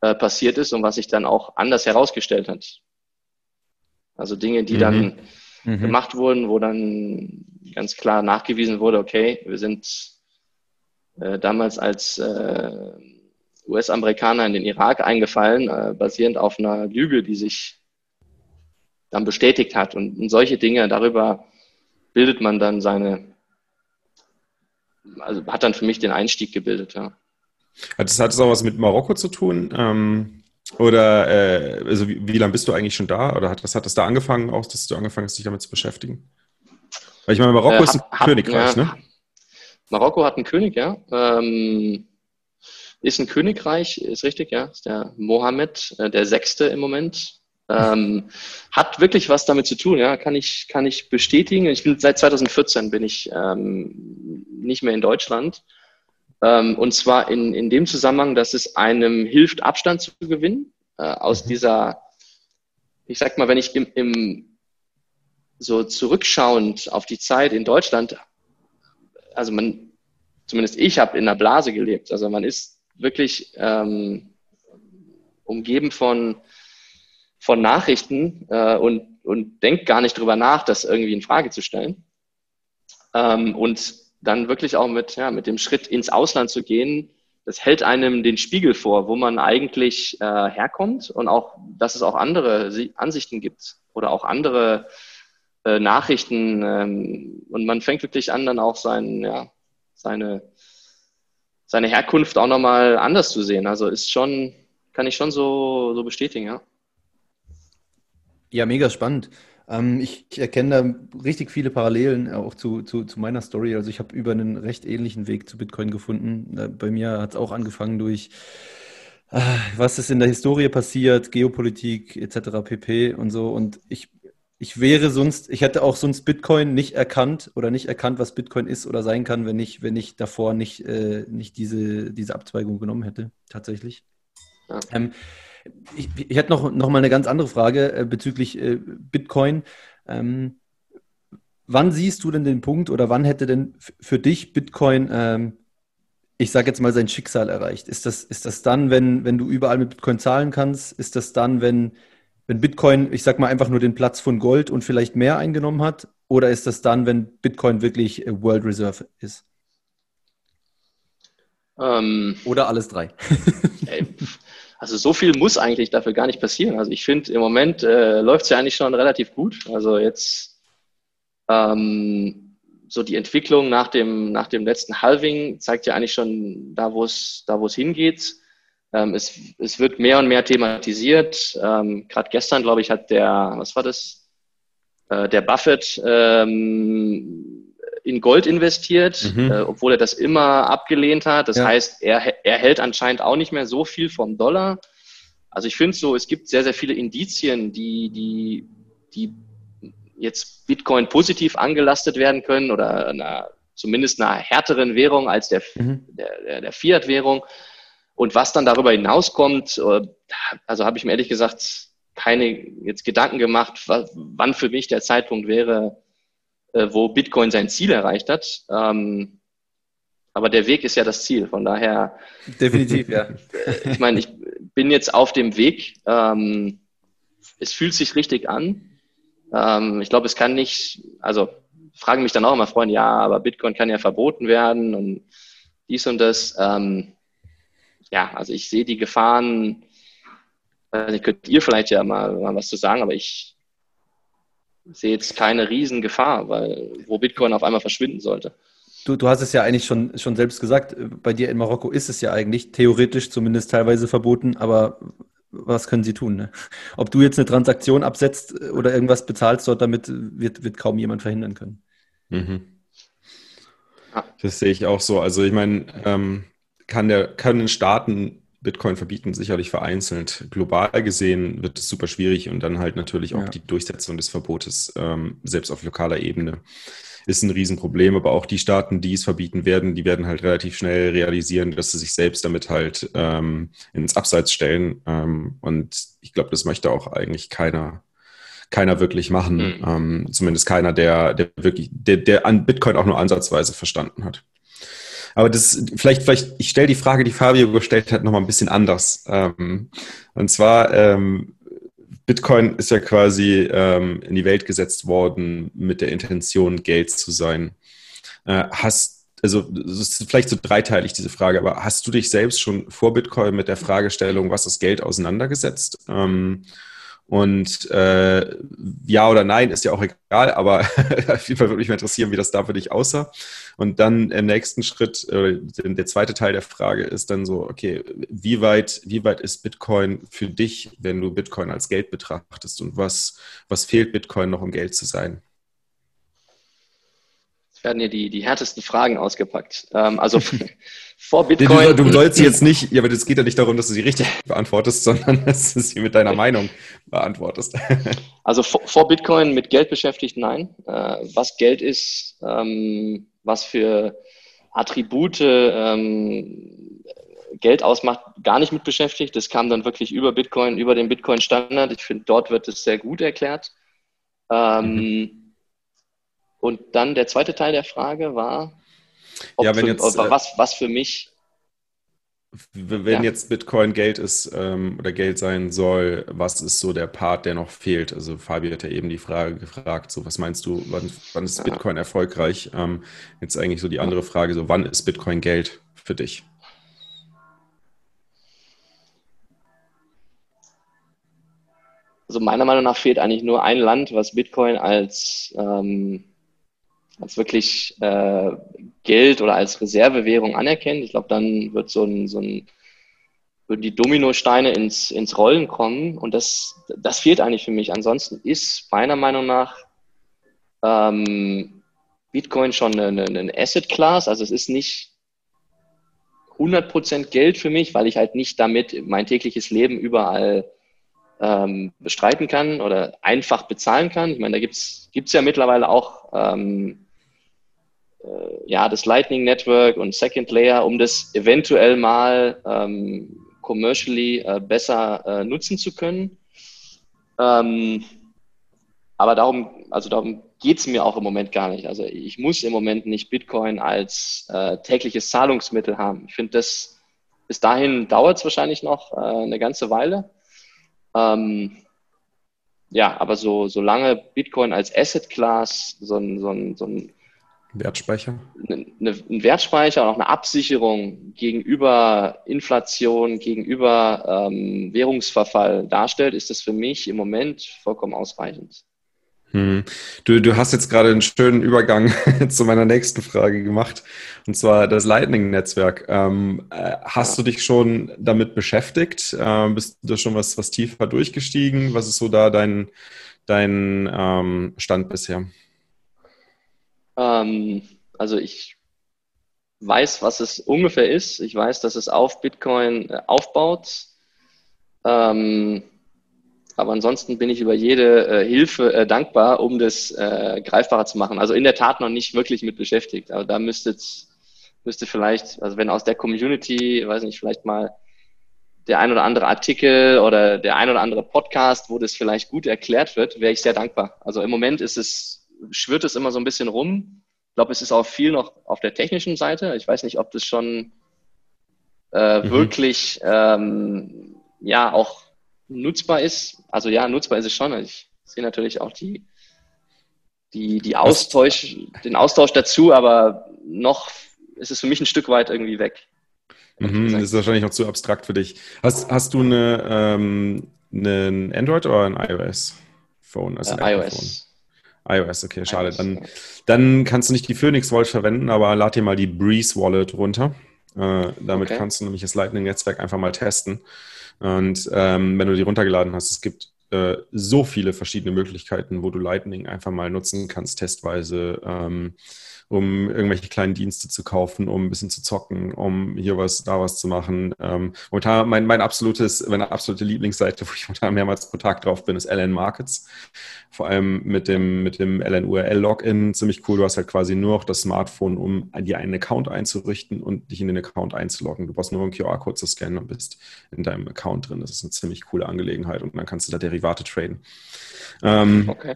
äh, passiert ist und was sich dann auch anders herausgestellt hat. Also Dinge, die mhm. dann mhm. gemacht wurden, wo dann ganz klar nachgewiesen wurde, okay, wir sind äh, damals als äh, US-Amerikaner in den Irak eingefallen, äh, basierend auf einer Lüge, die sich dann bestätigt hat. Und, und solche Dinge, darüber bildet man dann seine, also hat dann für mich den Einstieg gebildet, ja. Hat das, hat das auch was mit Marokko zu tun? Ähm, oder äh, also wie, wie lange bist du eigentlich schon da? Oder hat, was hat das da angefangen, auch dass du angefangen hast, dich damit zu beschäftigen? Weil ich meine, Marokko äh, ist ein hat, Königreich, ja, ne? Marokko hat einen König, ja. Ähm, ist ein Königreich, ist richtig, ja, ist der Mohammed, äh, der Sechste im Moment. Ähm, hat wirklich was damit zu tun, ja, kann ich, kann ich bestätigen. Ich bin seit 2014 bin ich ähm, nicht mehr in Deutschland. Ähm, und zwar in, in dem Zusammenhang, dass es einem hilft, Abstand zu gewinnen äh, aus mhm. dieser, ich sag mal, wenn ich im, im so zurückschauend auf die Zeit in Deutschland, also man, zumindest ich habe in einer Blase gelebt. Also man ist wirklich ähm, umgeben von, von Nachrichten äh, und, und denkt gar nicht drüber nach, das irgendwie in Frage zu stellen. Ähm, und dann wirklich auch mit, ja, mit dem Schritt ins Ausland zu gehen, das hält einem den Spiegel vor, wo man eigentlich äh, herkommt und auch, dass es auch andere Ansichten gibt oder auch andere äh, Nachrichten ähm, und man fängt wirklich an, dann auch sein, ja, seine, seine Herkunft auch nochmal anders zu sehen. Also ist schon, kann ich schon so, so bestätigen, ja. Ja, mega spannend. Ähm, ich, erkenne da richtig viele Parallelen auch zu, zu, zu meiner Story. Also ich habe über einen recht ähnlichen Weg zu Bitcoin gefunden. Bei mir hat es auch angefangen durch äh, was ist in der Historie passiert, Geopolitik etc. pp. und so. Und ich, ich wäre sonst, ich hätte auch sonst Bitcoin nicht erkannt oder nicht erkannt, was Bitcoin ist oder sein kann, wenn ich, wenn ich davor nicht, äh, nicht diese, diese Abzweigung genommen hätte, tatsächlich. Ja. Ähm, ich, ich hätte noch, noch mal eine ganz andere Frage äh, bezüglich äh, Bitcoin. Ähm, wann siehst du denn den Punkt oder wann hätte denn für dich Bitcoin, ähm, ich sage jetzt mal, sein Schicksal erreicht? Ist das, ist das dann, wenn, wenn du überall mit Bitcoin zahlen kannst? Ist das dann, wenn, wenn Bitcoin, ich sag mal, einfach nur den Platz von Gold und vielleicht mehr eingenommen hat? Oder ist das dann, wenn Bitcoin wirklich äh, World Reserve ist? Ähm, Oder alles drei? [laughs] Also so viel muss eigentlich dafür gar nicht passieren. Also ich finde, im Moment äh, läuft es ja eigentlich schon relativ gut. Also jetzt ähm, so die Entwicklung nach dem, nach dem letzten Halving zeigt ja eigentlich schon da, wo es da, hingeht. Ähm, es, es wird mehr und mehr thematisiert. Ähm, Gerade gestern, glaube ich, hat der, was war das? Äh, der Buffett ähm, in Gold investiert, mhm. äh, obwohl er das immer abgelehnt hat. Das ja. heißt, er, er hält anscheinend auch nicht mehr so viel vom Dollar. Also ich finde so, es gibt sehr, sehr viele Indizien, die, die, die jetzt Bitcoin positiv angelastet werden können oder einer, zumindest einer härteren Währung als der, mhm. der, der, Fiat-Währung. Und was dann darüber hinauskommt, äh, also habe ich mir ehrlich gesagt keine jetzt Gedanken gemacht, wann für mich der Zeitpunkt wäre, äh, wo Bitcoin sein Ziel erreicht hat. Ähm, aber der Weg ist ja das Ziel. Von daher. Definitiv, ja. ich meine, ich bin jetzt auf dem Weg. Ähm, es fühlt sich richtig an. Ähm, ich glaube, es kann nicht, also fragen mich dann auch immer Freunde, ja, aber Bitcoin kann ja verboten werden und dies und das. Ähm, ja, also ich sehe die Gefahren, äh, könnt ihr vielleicht ja mal, mal was zu sagen, aber ich, sehe jetzt keine Riesengefahr, weil wo Bitcoin auf einmal verschwinden sollte. Du, du hast es ja eigentlich schon, schon selbst gesagt, bei dir in Marokko ist es ja eigentlich theoretisch zumindest teilweise verboten, aber was können sie tun? Ne? Ob du jetzt eine Transaktion absetzt oder irgendwas bezahlst dort, damit wird, wird kaum jemand verhindern können. Mhm. Das sehe ich auch so. Also ich meine, ähm, kann der, können Staaten Bitcoin verbieten, sicherlich vereinzelt. Global gesehen wird es super schwierig und dann halt natürlich auch ja. die Durchsetzung des Verbotes, ähm, selbst auf lokaler Ebene, ist ein Riesenproblem. Aber auch die Staaten, die es verbieten werden, die werden halt relativ schnell realisieren, dass sie sich selbst damit halt ähm, ins Abseits stellen. Ähm, und ich glaube, das möchte auch eigentlich keiner keiner wirklich machen. Mhm. Zumindest keiner, der, der wirklich, der, der an Bitcoin auch nur ansatzweise verstanden hat. Aber das vielleicht, vielleicht, ich stelle die Frage, die Fabio gestellt hat, nochmal ein bisschen anders. Ähm, und zwar, ähm, Bitcoin ist ja quasi ähm, in die Welt gesetzt worden mit der Intention, Geld zu sein. Äh, hast, also das ist vielleicht so dreiteilig diese Frage, aber hast du dich selbst schon vor Bitcoin mit der Fragestellung, was ist Geld, auseinandergesetzt? Und äh, ja oder nein ist ja auch egal, aber [laughs] auf jeden Fall würde mich mal interessieren, wie das da für dich aussah. Und dann im nächsten Schritt, äh, der zweite Teil der Frage ist dann so, okay, wie weit, wie weit ist Bitcoin für dich, wenn du Bitcoin als Geld betrachtest? Und was, was fehlt Bitcoin noch, um Geld zu sein? Werden hier die, die härtesten Fragen ausgepackt. Ähm, also [laughs] vor Bitcoin. Du, du sollst jetzt nicht, ja, aber es geht ja nicht darum, dass du sie richtig [laughs] beantwortest, sondern [laughs] dass du sie mit deiner Meinung beantwortest. Also vor, vor Bitcoin mit Geld beschäftigt, nein. Äh, was Geld ist, ähm, was für Attribute ähm, Geld ausmacht, gar nicht mit beschäftigt. Das kam dann wirklich über Bitcoin, über den Bitcoin-Standard. Ich finde, dort wird es sehr gut erklärt. Ähm, mhm. Und dann der zweite Teil der Frage war, ja, wenn für, jetzt, äh, was, was für mich. Wenn ja. jetzt Bitcoin Geld ist ähm, oder Geld sein soll, was ist so der Part, der noch fehlt? Also Fabi hat ja eben die Frage gefragt, so was meinst du, wann, wann ist Bitcoin ja. erfolgreich? Ähm, jetzt eigentlich so die andere Frage, so wann ist Bitcoin Geld für dich? Also meiner Meinung nach fehlt eigentlich nur ein Land, was Bitcoin als ähm, als wirklich äh, Geld oder als Reservewährung anerkennt. Ich glaube, dann wird so ein, so ein würden die Dominosteine ins, ins Rollen kommen und das, das fehlt eigentlich für mich. Ansonsten ist meiner Meinung nach ähm, Bitcoin schon eine, eine Asset Class, also es ist nicht 100% Geld für mich, weil ich halt nicht damit mein tägliches Leben überall ähm, bestreiten kann oder einfach bezahlen kann. Ich meine, da gibt es ja mittlerweile auch ähm, äh, ja, das Lightning Network und Second Layer, um das eventuell mal ähm, commercially äh, besser äh, nutzen zu können. Ähm, aber darum, also darum geht es mir auch im Moment gar nicht. Also ich muss im Moment nicht Bitcoin als äh, tägliches Zahlungsmittel haben. Ich finde, das bis dahin dauert es wahrscheinlich noch äh, eine ganze Weile. Ähm, ja, aber so solange Bitcoin als Asset Class so ein, so ein, so ein Wertspeicher? Eine, ein Wertspeicher und auch eine Absicherung gegenüber Inflation, gegenüber ähm, Währungsverfall darstellt, ist das für mich im Moment vollkommen ausreichend. Hm. Du, du hast jetzt gerade einen schönen Übergang [laughs] zu meiner nächsten Frage gemacht, und zwar das Lightning-Netzwerk. Ähm, äh, hast du dich schon damit beschäftigt? Äh, bist du schon was, was tiefer durchgestiegen? Was ist so da dein, dein ähm, Stand bisher? Ähm, also ich weiß, was es ungefähr ist. Ich weiß, dass es auf Bitcoin äh, aufbaut. Ähm, aber ansonsten bin ich über jede äh, Hilfe äh, dankbar, um das äh, greifbarer zu machen. Also in der Tat noch nicht wirklich mit beschäftigt. Aber da müsste müsste vielleicht, also wenn aus der Community, weiß nicht, vielleicht mal der ein oder andere Artikel oder der ein oder andere Podcast, wo das vielleicht gut erklärt wird, wäre ich sehr dankbar. Also im Moment ist es schwirrt es immer so ein bisschen rum. Ich glaube, es ist auch viel noch auf der technischen Seite. Ich weiß nicht, ob das schon äh, mhm. wirklich ähm, ja auch nutzbar ist. Also ja, nutzbar ist es schon. Ich sehe natürlich auch die, die, die Austausch, den Austausch dazu, aber noch ist es für mich ein Stück weit irgendwie weg. Mhm, das ist wahrscheinlich noch zu abstrakt für dich. Hast, hast du eine, ähm, einen Android oder ein iOS-Phone? Also äh, iOS iOS, okay, schade. dann, dann kannst du nicht die Phoenix Wallet verwenden, aber lad dir mal die Breeze Wallet runter. Äh, damit okay. kannst du nämlich das Lightning-Netzwerk einfach mal testen. Und ähm, wenn du die runtergeladen hast, es gibt äh, so viele verschiedene Möglichkeiten, wo du Lightning einfach mal nutzen kannst, testweise. Ähm, um irgendwelche kleinen Dienste zu kaufen, um ein bisschen zu zocken, um hier was, da was zu machen. Ähm, momentan mein, mein absolutes, meine absolute Lieblingsseite, [laughs] wo ich momentan mehrmals pro Tag drauf bin, ist LN Markets. Vor allem mit dem, mit dem LN URL Login. Ziemlich cool. Du hast halt quasi nur noch das Smartphone, um dir einen Account einzurichten und dich in den Account einzuloggen. Du brauchst nur einen QR-Code zu scannen und bist in deinem Account drin. Das ist eine ziemlich coole Angelegenheit und dann kannst du da Derivate traden. Ähm, okay.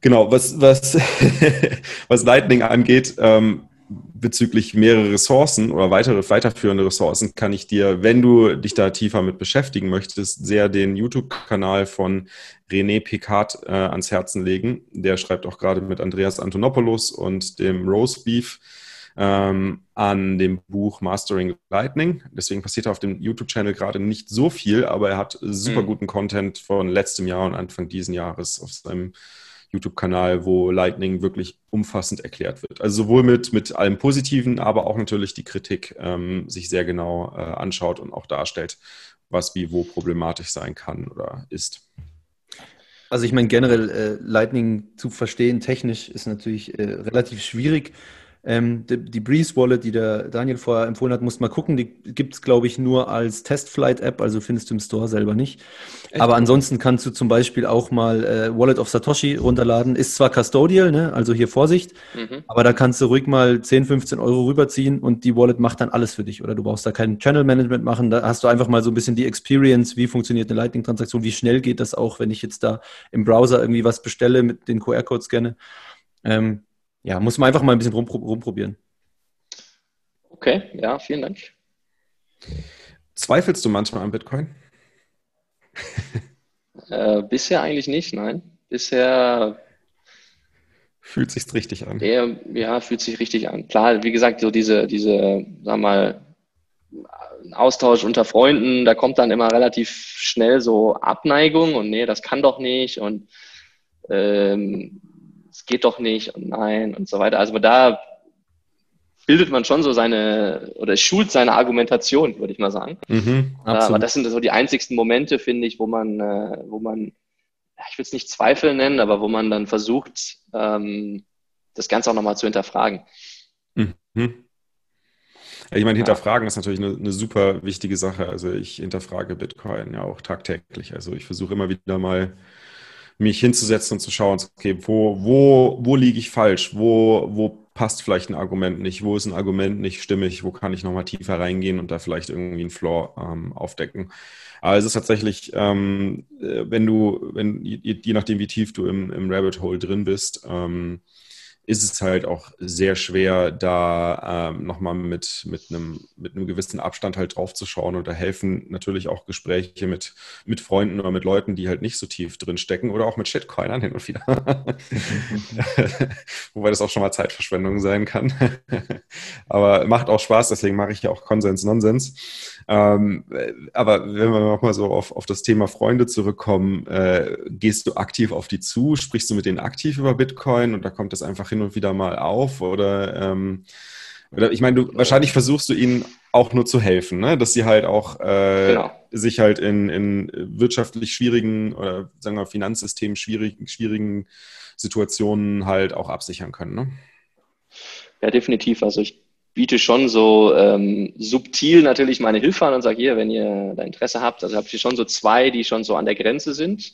Genau, was, was, [laughs] was Lightning angeht, ähm, bezüglich mehrere Ressourcen oder weitere weiterführende Ressourcen, kann ich dir, wenn du dich da tiefer mit beschäftigen möchtest, sehr den YouTube-Kanal von René Picard äh, ans Herzen legen. Der schreibt auch gerade mit Andreas Antonopoulos und dem Rose Beef ähm, an dem Buch Mastering Lightning. Deswegen passiert auf dem YouTube-Channel gerade nicht so viel, aber er hat super mhm. guten Content von letztem Jahr und Anfang diesen Jahres auf seinem YouTube-Kanal, wo Lightning wirklich umfassend erklärt wird. Also sowohl mit, mit allem Positiven, aber auch natürlich die Kritik ähm, sich sehr genau äh, anschaut und auch darstellt, was wie wo problematisch sein kann oder ist. Also ich meine generell äh, Lightning zu verstehen technisch ist natürlich äh, relativ schwierig. Ähm, die, die, Breeze Wallet, die der Daniel vorher empfohlen hat, muss mal gucken. Die gibt es, glaube ich, nur als Testflight-App, also findest du im Store selber nicht. Echt? Aber ansonsten kannst du zum Beispiel auch mal äh, Wallet of Satoshi runterladen. Ist zwar custodial, ne? also hier Vorsicht, mhm. aber da kannst du ruhig mal 10, 15 Euro rüberziehen und die Wallet macht dann alles für dich. Oder du brauchst da kein Channel Management machen. Da hast du einfach mal so ein bisschen die Experience, wie funktioniert eine Lightning-Transaktion, wie schnell geht das auch, wenn ich jetzt da im Browser irgendwie was bestelle, mit den QR-Code scanne. Ähm, ja, muss man einfach mal ein bisschen rumprobieren. Okay, ja, vielen Dank. Zweifelst du manchmal an Bitcoin? [laughs] äh, bisher eigentlich nicht, nein. Bisher fühlt sich richtig an. Eher, ja, fühlt sich richtig an. Klar, wie gesagt, so diese, diese, sag mal, Austausch unter Freunden, da kommt dann immer relativ schnell so Abneigung und nee, das kann doch nicht und ähm, es geht doch nicht und nein und so weiter. Also da bildet man schon so seine oder schult seine Argumentation, würde ich mal sagen. Mhm, Aber das sind so die einzigsten Momente, finde ich, wo man, äh, wo man, ich will es nicht Zweifel nennen, aber wo man dann versucht, ähm, das Ganze auch nochmal zu hinterfragen. Mhm. Ich meine, hinterfragen ist natürlich eine, eine, super wichtige Sache. Also ich hinterfrage Bitcoin ja auch tagtäglich. Also ich versuche immer wieder mal mich hinzusetzen und zu schauen, okay, wo, wo, wo liege ich falsch? Wo, wo passt vielleicht ein Argument nicht? Wo ist ein Argument nicht stimmig? Wo kann ich nochmal tiefer reingehen und da vielleicht irgendwie einen Floor ähm, aufdecken? Aber es ist tatsächlich, ähm, äh, wenn du, wenn, je, je, nachdem, wie tief du im, im Rabbit Hole drin bist, ähm, ist es halt auch sehr schwer, da ähm, nochmal mit, mit, einem, mit einem gewissen Abstand halt drauf zu schauen. Und da helfen natürlich auch Gespräche mit, mit Freunden oder mit Leuten, die halt nicht so tief drin stecken oder auch mit Shitcoinern hin und wieder. [laughs] Wobei das auch schon mal Zeitverschwendung sein kann. [laughs] aber macht auch Spaß, deswegen mache ich ja auch Konsens Nonsens. Ähm, aber wenn wir nochmal so auf, auf das Thema Freunde zurückkommen, äh, gehst du aktiv auf die zu? Sprichst du mit denen aktiv über Bitcoin und da kommt das einfach hin und wieder mal auf? Oder, ähm, oder ich meine, du wahrscheinlich versuchst du ihnen auch nur zu helfen, ne? dass sie halt auch äh, genau. sich halt in, in wirtschaftlich schwierigen oder sagen wir Finanzsystem schwierigen, schwierigen Situationen halt auch absichern können. Ne? Ja, definitiv. Also ich biete schon so ähm, subtil natürlich meine Hilfe an und sage hier, wenn ihr da Interesse habt, also habe ich schon so zwei, die schon so an der Grenze sind,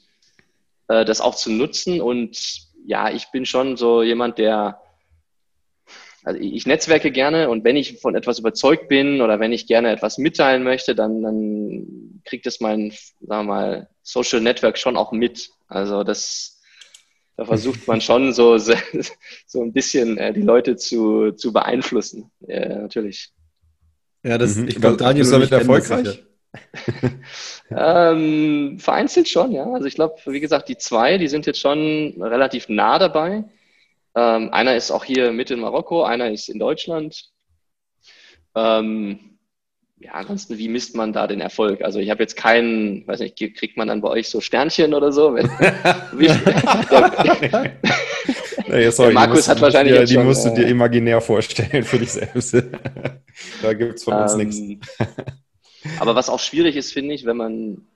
äh, das auch zu nutzen und ja, ich bin schon so jemand, der, also ich netzwerke gerne und wenn ich von etwas überzeugt bin oder wenn ich gerne etwas mitteilen möchte, dann, dann kriegt es mein, sagen wir mal, Social Network schon auch mit. Also das, da versucht man schon so, [laughs] so ein bisschen äh, die Leute zu, zu beeinflussen. Ja, natürlich. Ja, das, mhm. ich glaube, Daniel ist damit erfolgreich. [laughs] ähm, vereinzelt schon, ja. Also ich glaube, wie gesagt, die zwei, die sind jetzt schon relativ nah dabei. Ähm, einer ist auch hier mit in Marokko, einer ist in Deutschland. Ähm, ja, ansonsten, wie misst man da den Erfolg? Also ich habe jetzt keinen, weiß nicht, kriegt man dann bei euch so Sternchen oder so? [laughs] wie, [laughs] naja, sorry, Markus musst, hat wahrscheinlich. Ja, die schon, musst du dir äh, imaginär vorstellen für dich selbst. [laughs] da gibt es von uns ähm, nichts. Aber was auch schwierig ist, finde ich, wenn man,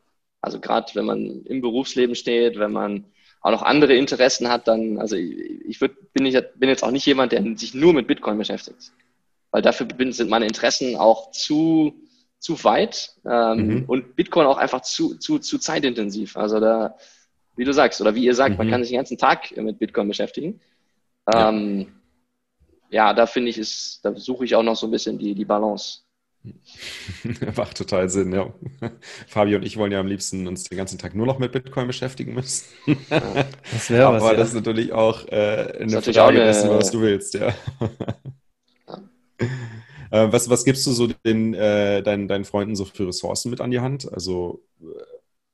also gerade wenn man im Berufsleben steht, wenn man auch noch andere Interessen hat, dann, also ich, ich würd, bin, ich, bin jetzt auch nicht jemand, der sich nur mit Bitcoin beschäftigt. Weil dafür sind meine Interessen auch zu, zu weit ähm, mhm. und Bitcoin auch einfach zu, zu, zu zeitintensiv. Also da, wie du sagst, oder wie ihr sagt, mhm. man kann sich den ganzen Tag mit Bitcoin beschäftigen. Ähm, ja. ja, da finde ich, ist, da suche ich auch noch so ein bisschen die, die Balance. [laughs] Macht total Sinn, ja. [laughs] Fabio und ich wollen ja am liebsten uns den ganzen Tag nur noch mit Bitcoin beschäftigen müssen. das wäre [laughs] was. Aber das ist natürlich auch äh, eine Frage dessen, was du willst, ja. Ja. [laughs] Äh, was, was gibst du so den, äh, deinen, deinen Freunden so für Ressourcen mit an die Hand? Also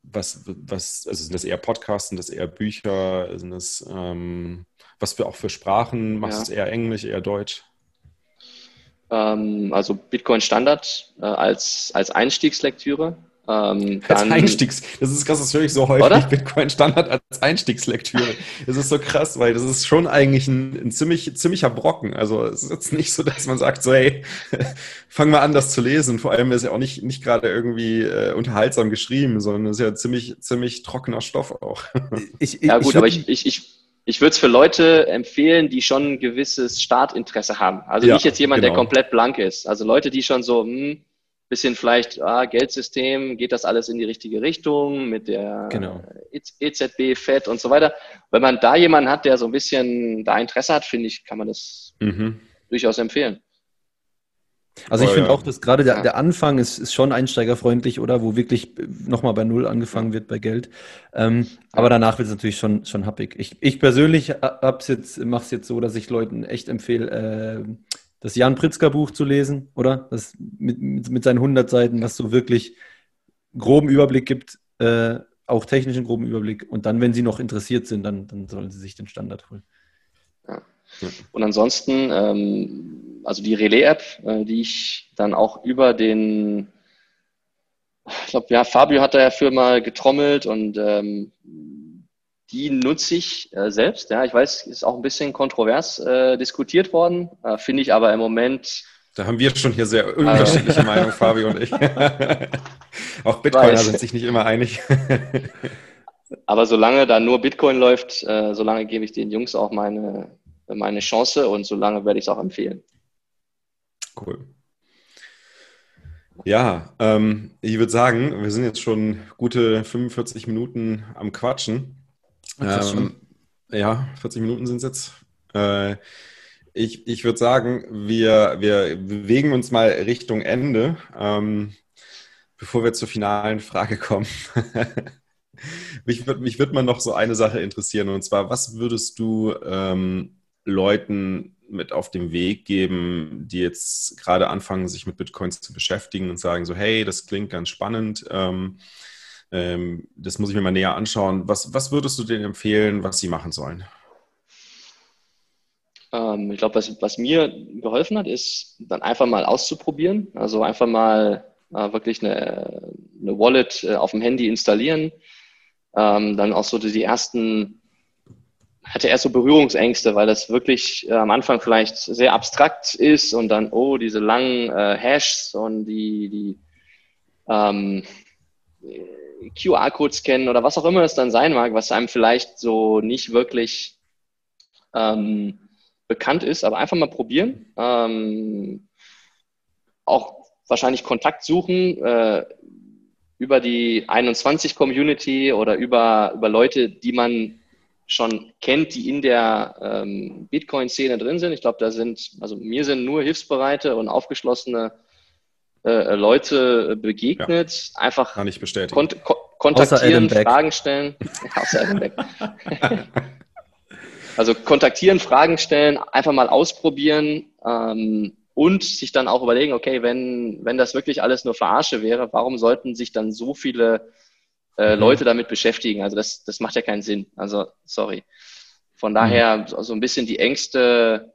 was, was, also sind das eher Podcasts, sind das eher Bücher, sind das ähm, was für auch für Sprachen? Machst du es eher Englisch, eher Deutsch? ähm, also Bitcoin Standard äh, als, als Einstiegslektüre. Ähm, als Einstiegs, das ist krass, das höre ich so häufig, oder? Bitcoin Standard als Einstiegslektüre. Das ist so krass, weil das ist schon eigentlich ein, ein ziemlich, ziemlicher Brocken. Also es ist jetzt nicht so, dass man sagt, so hey, [laughs] fang mal an, das zu lesen. Vor allem ist ja auch nicht, nicht gerade irgendwie äh, unterhaltsam geschrieben, sondern es ist ja ziemlich, ziemlich trockener Stoff auch. [laughs] Ich, ich, ja gut, ich aber ich, ich, ich, ich würde es für Leute empfehlen, die schon ein gewisses Startinteresse haben. Also ja, nicht jetzt jemand, genau. der komplett blank ist. Also Leute, die schon so, hm, bisschen vielleicht, ah, Geldsystem, geht das alles in die richtige Richtung mit der genau. EZB, e FED und so weiter. Wenn man da jemanden hat, der so ein bisschen da Interesse hat, finde ich, kann man das mhm. durchaus empfehlen. Also ich oh, finde ja. auch, dass gerade der, der Anfang ist, ist schon einsteigerfreundlich, oder? Wo wirklich nochmal bei Null angefangen wird bei Geld. Ähm, aber danach wird es natürlich schon, schon happig. Ich, ich persönlich mache es jetzt so, dass ich Leuten echt empfehle, äh, das Jan Pritzker Buch zu lesen, oder? Das mit, mit, mit seinen 100 Seiten, was so wirklich groben Überblick gibt, äh, auch technischen groben Überblick. Und dann, wenn Sie noch interessiert sind, dann, dann sollen Sie sich den Standard holen. Ja. Und ansonsten, ähm, also die Relais-App, äh, die ich dann auch über den, ich glaube, ja, Fabio hat da ja für mal getrommelt und ähm, die nutze ich äh, selbst. Ja, ich weiß, ist auch ein bisschen kontrovers äh, diskutiert worden, äh, finde ich aber im Moment. Da haben wir schon hier sehr unterschiedliche [laughs] Meinungen, Fabio und ich. [laughs] auch Bitcoiner sind sich nicht immer einig. [laughs] aber solange da nur Bitcoin läuft, äh, solange gebe ich den Jungs auch meine, meine Chance und solange werde ich es auch empfehlen. Cool. Ja, ähm, ich würde sagen, wir sind jetzt schon gute 45 Minuten am Quatschen. Ähm, ja, 40 Minuten sind es jetzt. Äh, ich ich würde sagen, wir, wir bewegen uns mal Richtung Ende, ähm, bevor wir zur finalen Frage kommen. [laughs] mich würde mich würd mal noch so eine Sache interessieren, und zwar, was würdest du ähm, Leuten mit auf den Weg geben, die jetzt gerade anfangen, sich mit Bitcoins zu beschäftigen und sagen so, hey, das klingt ganz spannend. Ähm, ähm, das muss ich mir mal näher anschauen. Was, was würdest du denen empfehlen, was sie machen sollen? Ähm, ich glaube, was, was mir geholfen hat, ist dann einfach mal auszuprobieren. Also einfach mal äh, wirklich eine, eine Wallet äh, auf dem Handy installieren. Ähm, dann auch so die ersten hatte erst so Berührungsängste, weil das wirklich äh, am Anfang vielleicht sehr abstrakt ist und dann, oh, diese langen äh, Hashs und die, die ähm, QR-Code scannen oder was auch immer es dann sein mag, was einem vielleicht so nicht wirklich ähm, bekannt ist, aber einfach mal probieren. Ähm, auch wahrscheinlich Kontakt suchen äh, über die 21 Community oder über, über Leute, die man schon kennt, die in der ähm, Bitcoin-Szene drin sind. Ich glaube, da sind, also mir sind nur hilfsbereite und aufgeschlossene äh, Leute begegnet. Ja, einfach kann ich bestätigen. Kont ko kontaktieren, Fragen stellen. [laughs] [laughs] Also kontaktieren, Fragen stellen, einfach mal ausprobieren ähm, und sich dann auch überlegen, okay, wenn, wenn das wirklich alles nur Verarsche wäre, warum sollten sich dann so viele äh, mhm. Leute damit beschäftigen? Also das, das macht ja keinen Sinn. Also sorry. Von daher mhm. so ein bisschen die Ängste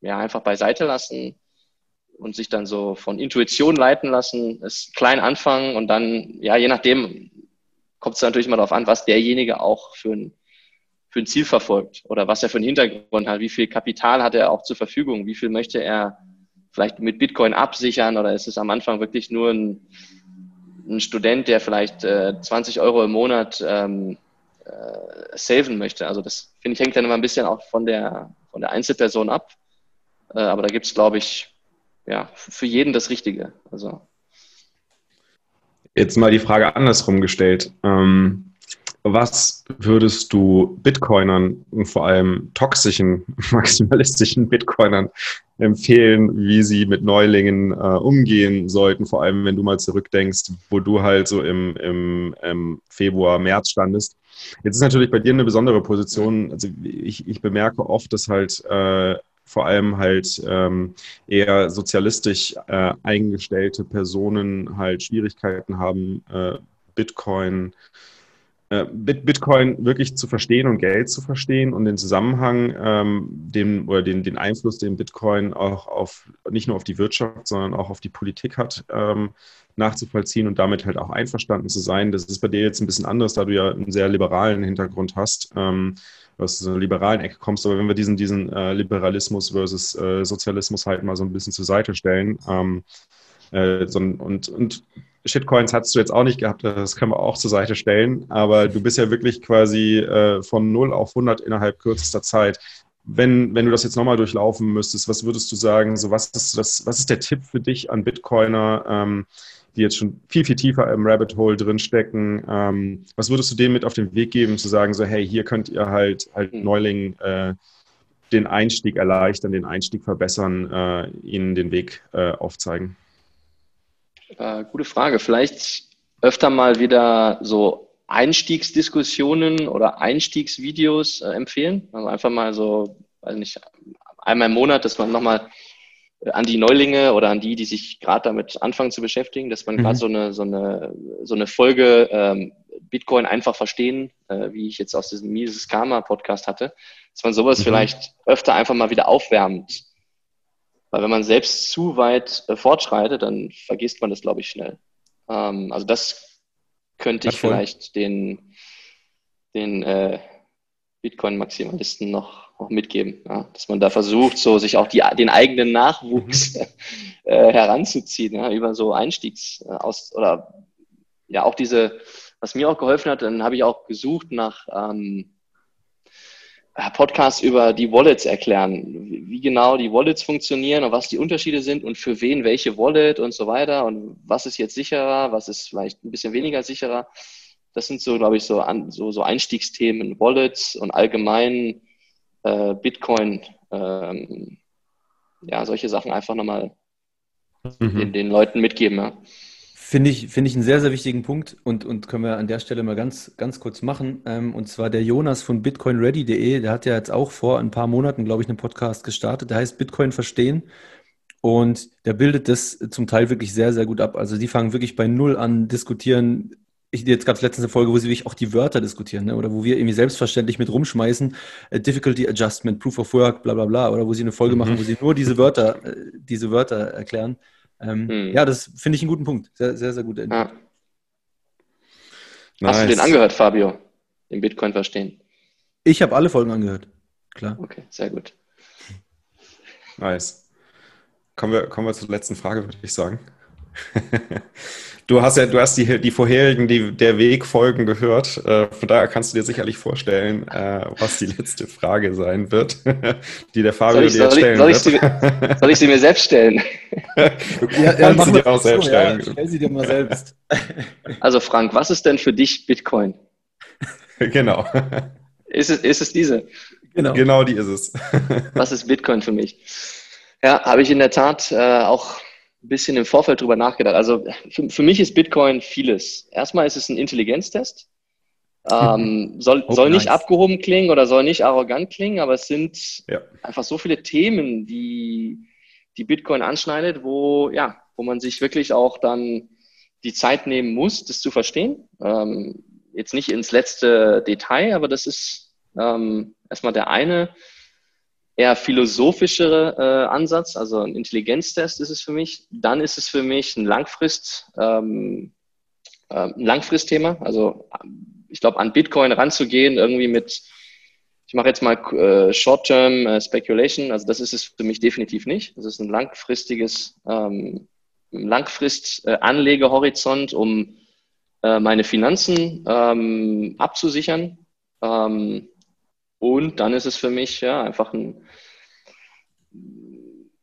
ja, einfach beiseite lassen und sich dann so von Intuition leiten lassen, es klein anfangen und dann, ja, je nachdem kommt es natürlich mal darauf an, was derjenige auch für ein, für ein Ziel verfolgt oder was er für einen Hintergrund hat, wie viel Kapital hat er auch zur Verfügung, wie viel möchte er vielleicht mit Bitcoin absichern oder ist es am Anfang wirklich nur ein, ein Student, der vielleicht äh, 20 Euro im Monat ähm, äh, saven möchte. Also das finde ich hängt dann immer ein bisschen auch von der, von der Einzelperson ab. Äh, aber da gibt es, glaube ich, ja, für jeden das Richtige. Also. Jetzt mal die Frage andersrum gestellt. Ähm, was würdest du Bitcoinern und vor allem toxischen, [laughs] maximalistischen Bitcoinern empfehlen, wie sie mit Neulingen äh, umgehen sollten, vor allem wenn du mal zurückdenkst, wo du halt so im, im, im Februar, März standest. Jetzt ist natürlich bei dir eine besondere Position. Also ich, ich bemerke oft, dass halt äh, vor allem halt ähm, eher sozialistisch äh, eingestellte Personen halt Schwierigkeiten haben, äh, Bitcoin äh, Bitcoin wirklich zu verstehen und Geld zu verstehen und den Zusammenhang, ähm, den, oder den, den Einfluss, den Bitcoin auch auf nicht nur auf die Wirtschaft, sondern auch auf die Politik hat, ähm, nachzuvollziehen und damit halt auch einverstanden zu sein. Das ist bei dir jetzt ein bisschen anders, da du ja einen sehr liberalen Hintergrund hast, ähm, aus einer liberalen Ecke kommst. Aber wenn wir diesen, diesen äh, Liberalismus versus äh, Sozialismus halt mal so ein bisschen zur Seite stellen, ähm, äh, so, und, und Shitcoins hast du jetzt auch nicht gehabt, das können wir auch zur Seite stellen, aber du bist ja wirklich quasi äh, von 0 auf 100 innerhalb kürzester Zeit. Wenn, wenn du das jetzt nochmal durchlaufen müsstest, was würdest du sagen, so was ist, das, was ist der Tipp für dich an Bitcoiner, ähm, die jetzt schon viel, viel tiefer im Rabbit Hole drinstecken? Ähm, was würdest du denen mit auf den Weg geben, zu sagen, so hey, hier könnt ihr halt, halt hm. Neulingen äh, den Einstieg erleichtern, den Einstieg verbessern, äh, ihnen den Weg äh, aufzeigen? Äh, gute Frage. Vielleicht öfter mal wieder so Einstiegsdiskussionen oder Einstiegsvideos äh, empfehlen. Also einfach mal so, weiß nicht, einmal im Monat, dass man nochmal äh, an die Neulinge oder an die, die sich gerade damit anfangen zu beschäftigen, dass man mhm. gerade so eine, so, eine, so eine Folge ähm, Bitcoin einfach verstehen, äh, wie ich jetzt aus diesem Mises Karma Podcast hatte, dass man sowas mhm. vielleicht öfter einfach mal wieder aufwärmt weil wenn man selbst zu weit äh, fortschreitet, dann vergisst man das, glaube ich, schnell. Ähm, also das könnte ich vielleicht den, den äh, Bitcoin-Maximalisten noch, noch mitgeben, ja? dass man da versucht, so sich auch die, den eigenen Nachwuchs mhm. [laughs] äh, heranzuziehen, ja? über so Einstiegs äh, aus oder ja auch diese, was mir auch geholfen hat, dann habe ich auch gesucht nach ähm, Podcasts über die Wallets erklären, wie genau die Wallets funktionieren und was die Unterschiede sind und für wen welche Wallet und so weiter und was ist jetzt sicherer, was ist vielleicht ein bisschen weniger sicherer. Das sind so, glaube ich, so, an, so, so Einstiegsthemen, Wallets und allgemein äh, Bitcoin, ähm, ja, solche Sachen einfach nochmal mhm. den, den Leuten mitgeben. Ja. Finde ich, finde ich einen sehr, sehr wichtigen Punkt und, und können wir an der Stelle mal ganz, ganz kurz machen. Ähm, und zwar der Jonas von bitcoinready.de, der hat ja jetzt auch vor ein paar Monaten, glaube ich, einen Podcast gestartet, der heißt Bitcoin verstehen. Und der bildet das zum Teil wirklich sehr, sehr gut ab. Also die fangen wirklich bei Null an, diskutieren. Ich, jetzt gab es letztens eine Folge, wo sie wirklich auch die Wörter diskutieren, ne? oder wo wir irgendwie selbstverständlich mit rumschmeißen, äh, Difficulty Adjustment, Proof of Work, bla bla bla, oder wo sie eine Folge mhm. machen, wo sie nur diese Wörter, äh, diese Wörter erklären. Ähm, hm. Ja, das finde ich einen guten Punkt. Sehr, sehr, sehr gut. Ja. Nice. Hast du den angehört, Fabio? Den Bitcoin verstehen? Ich habe alle Folgen angehört. Klar. Okay, sehr gut. Nice. Kommen wir, kommen wir zur letzten Frage, würde ich sagen. [laughs] Du hast ja, du hast die, die vorherigen, die, der Wegfolgen gehört. Äh, von daher kannst du dir sicherlich vorstellen, äh, was die letzte Frage sein wird, [laughs] die der Fabio ich, dir stellen soll wird. Ich sie, soll ich sie mir selbst stellen? [laughs] du ja, kannst ja, sie dir auch selbst so, stellen. Ja, stell sie dir mal selbst. Also Frank, was ist denn für dich Bitcoin? Genau. Ist es, ist es diese? Genau. Genau die ist es. Was ist Bitcoin für mich? Ja, habe ich in der Tat äh, auch ein bisschen im Vorfeld drüber nachgedacht. Also für, für mich ist Bitcoin vieles. Erstmal ist es ein Intelligenztest. Ähm, soll, oh, soll nicht nice. abgehoben klingen oder soll nicht arrogant klingen, aber es sind ja. einfach so viele Themen, die, die Bitcoin anschneidet, wo, ja, wo man sich wirklich auch dann die Zeit nehmen muss, das zu verstehen. Ähm, jetzt nicht ins letzte Detail, aber das ist ähm, erstmal der eine eher philosophischere äh, Ansatz, also ein Intelligenztest ist es für mich. Dann ist es für mich ein Langfrist, ähm, äh, ein Langfristthema. Also ich glaube, an Bitcoin ranzugehen, irgendwie mit, ich mache jetzt mal äh, Short-Term äh, Speculation, also das ist es für mich definitiv nicht. Das ist ein langfristiges, ähm, Langfrist-Anlegehorizont, um äh, meine Finanzen ähm, abzusichern. Ähm, und dann ist es für mich ja einfach ein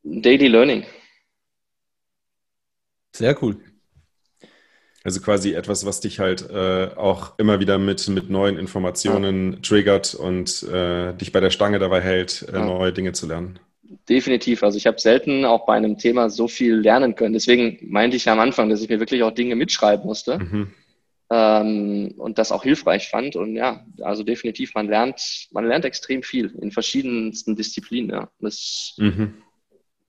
Daily Learning. Sehr cool. Also quasi etwas, was dich halt äh, auch immer wieder mit, mit neuen Informationen ja. triggert und äh, dich bei der Stange dabei hält, äh, ja. neue Dinge zu lernen. Definitiv. Also ich habe selten auch bei einem Thema so viel lernen können. Deswegen meinte ich ja am Anfang, dass ich mir wirklich auch Dinge mitschreiben musste. Mhm ähm, und das auch hilfreich fand. Und ja, also definitiv, man lernt, man lernt extrem viel in verschiedensten Disziplinen. Ja. Das mhm.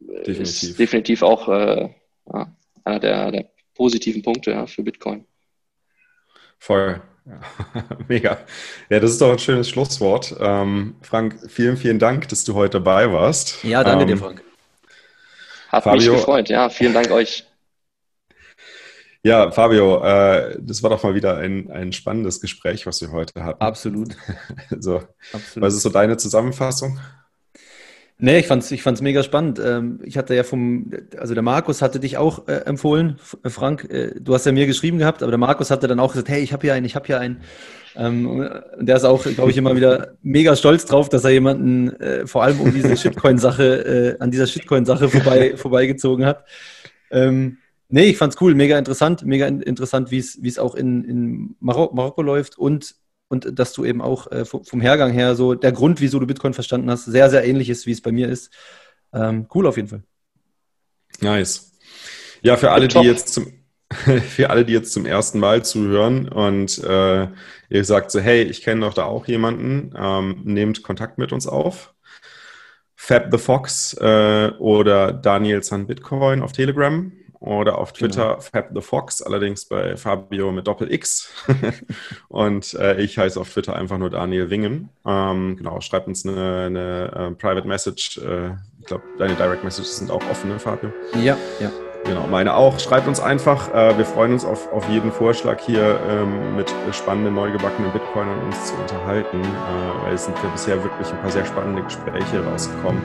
definitiv. ist definitiv auch äh, ja, einer der, der, positiven Punkte ja, für Bitcoin. Voll. Ja, [laughs] mega. Ja, das ist doch ein schönes Schlusswort. Ähm, Frank, vielen, vielen Dank, dass du heute dabei warst. Ja, danke ähm, dir, Frank. Hat Fabio, mich gefreut. Ja, vielen Dank euch. Ja, Fabio, äh, das war doch mal wieder ein, ein spannendes Gespräch, was wir heute hatten. Absolut. [laughs] so, Absolut. Was ist so deine Zusammenfassung? Nee, ich fand's, ich fand's mega spannend. Ähm, ich hatte ja vom, also der Markus hatte dich auch äh, empfohlen, äh, Frank. Äh, du hast ja mir geschrieben gehabt, aber der Markus hatte dann auch gesagt, hey, ich habe hier einen, ich habe hier einen. Ähm, und der ist auch, glaube ich, immer wieder mega stolz drauf, dass er jemanden äh, vor allem um diese [laughs] Shitcoin-Sache, an dieser Shitcoin-Sache vorbei, [laughs] vorbeigezogen hat. Ähm, nee, ich fand's cool, mega interessant, mega interessant, wie es auch in, in Marok Marokko läuft und und dass du eben auch äh, vom Hergang her so der Grund, wieso du Bitcoin verstanden hast, sehr, sehr ähnlich ist, wie es bei mir ist. Ähm, cool auf jeden Fall. Nice. Ja, für alle, die jetzt zum, [laughs] für alle, die jetzt zum ersten Mal zuhören und äh, ihr sagt so, hey, ich kenne doch da auch jemanden, ähm, nehmt Kontakt mit uns auf. Fab the Fox äh, oder Daniel San Bitcoin auf Telegram oder auf Twitter genau. Fab the Fox, allerdings bei Fabio mit Doppel X. [laughs] und äh, ich heiße auf Twitter einfach nur Daniel Wingen. Ähm, genau, schreibt uns eine, eine uh, Private Message. Äh, ich glaube, deine Direct Messages sind auch offen, ne, Fabio? Ja, ja. Genau, meine auch. Schreibt uns einfach. Äh, wir freuen uns auf, auf jeden Vorschlag hier ähm, mit spannenden, neugebackenen Bitcoinern uns zu unterhalten, äh, weil es sind ja bisher wirklich ein paar sehr spannende Gespräche rausgekommen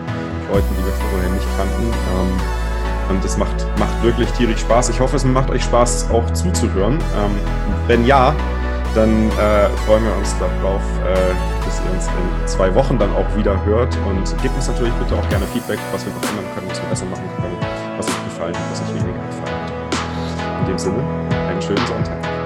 Leuten, die wir vorher nicht kannten. Ähm, und es macht, macht wirklich tierisch Spaß. Ich hoffe, es macht euch Spaß, auch zuzuhören. Ähm, wenn ja, dann äh, freuen wir uns darauf, äh, dass ihr uns in zwei Wochen dann auch wieder hört. Und gebt uns natürlich bitte auch gerne Feedback, was wir noch ändern können, was wir besser machen können, was euch gefallen hat, was euch weniger gefallen hat. In dem Sinne, einen schönen Sonntag.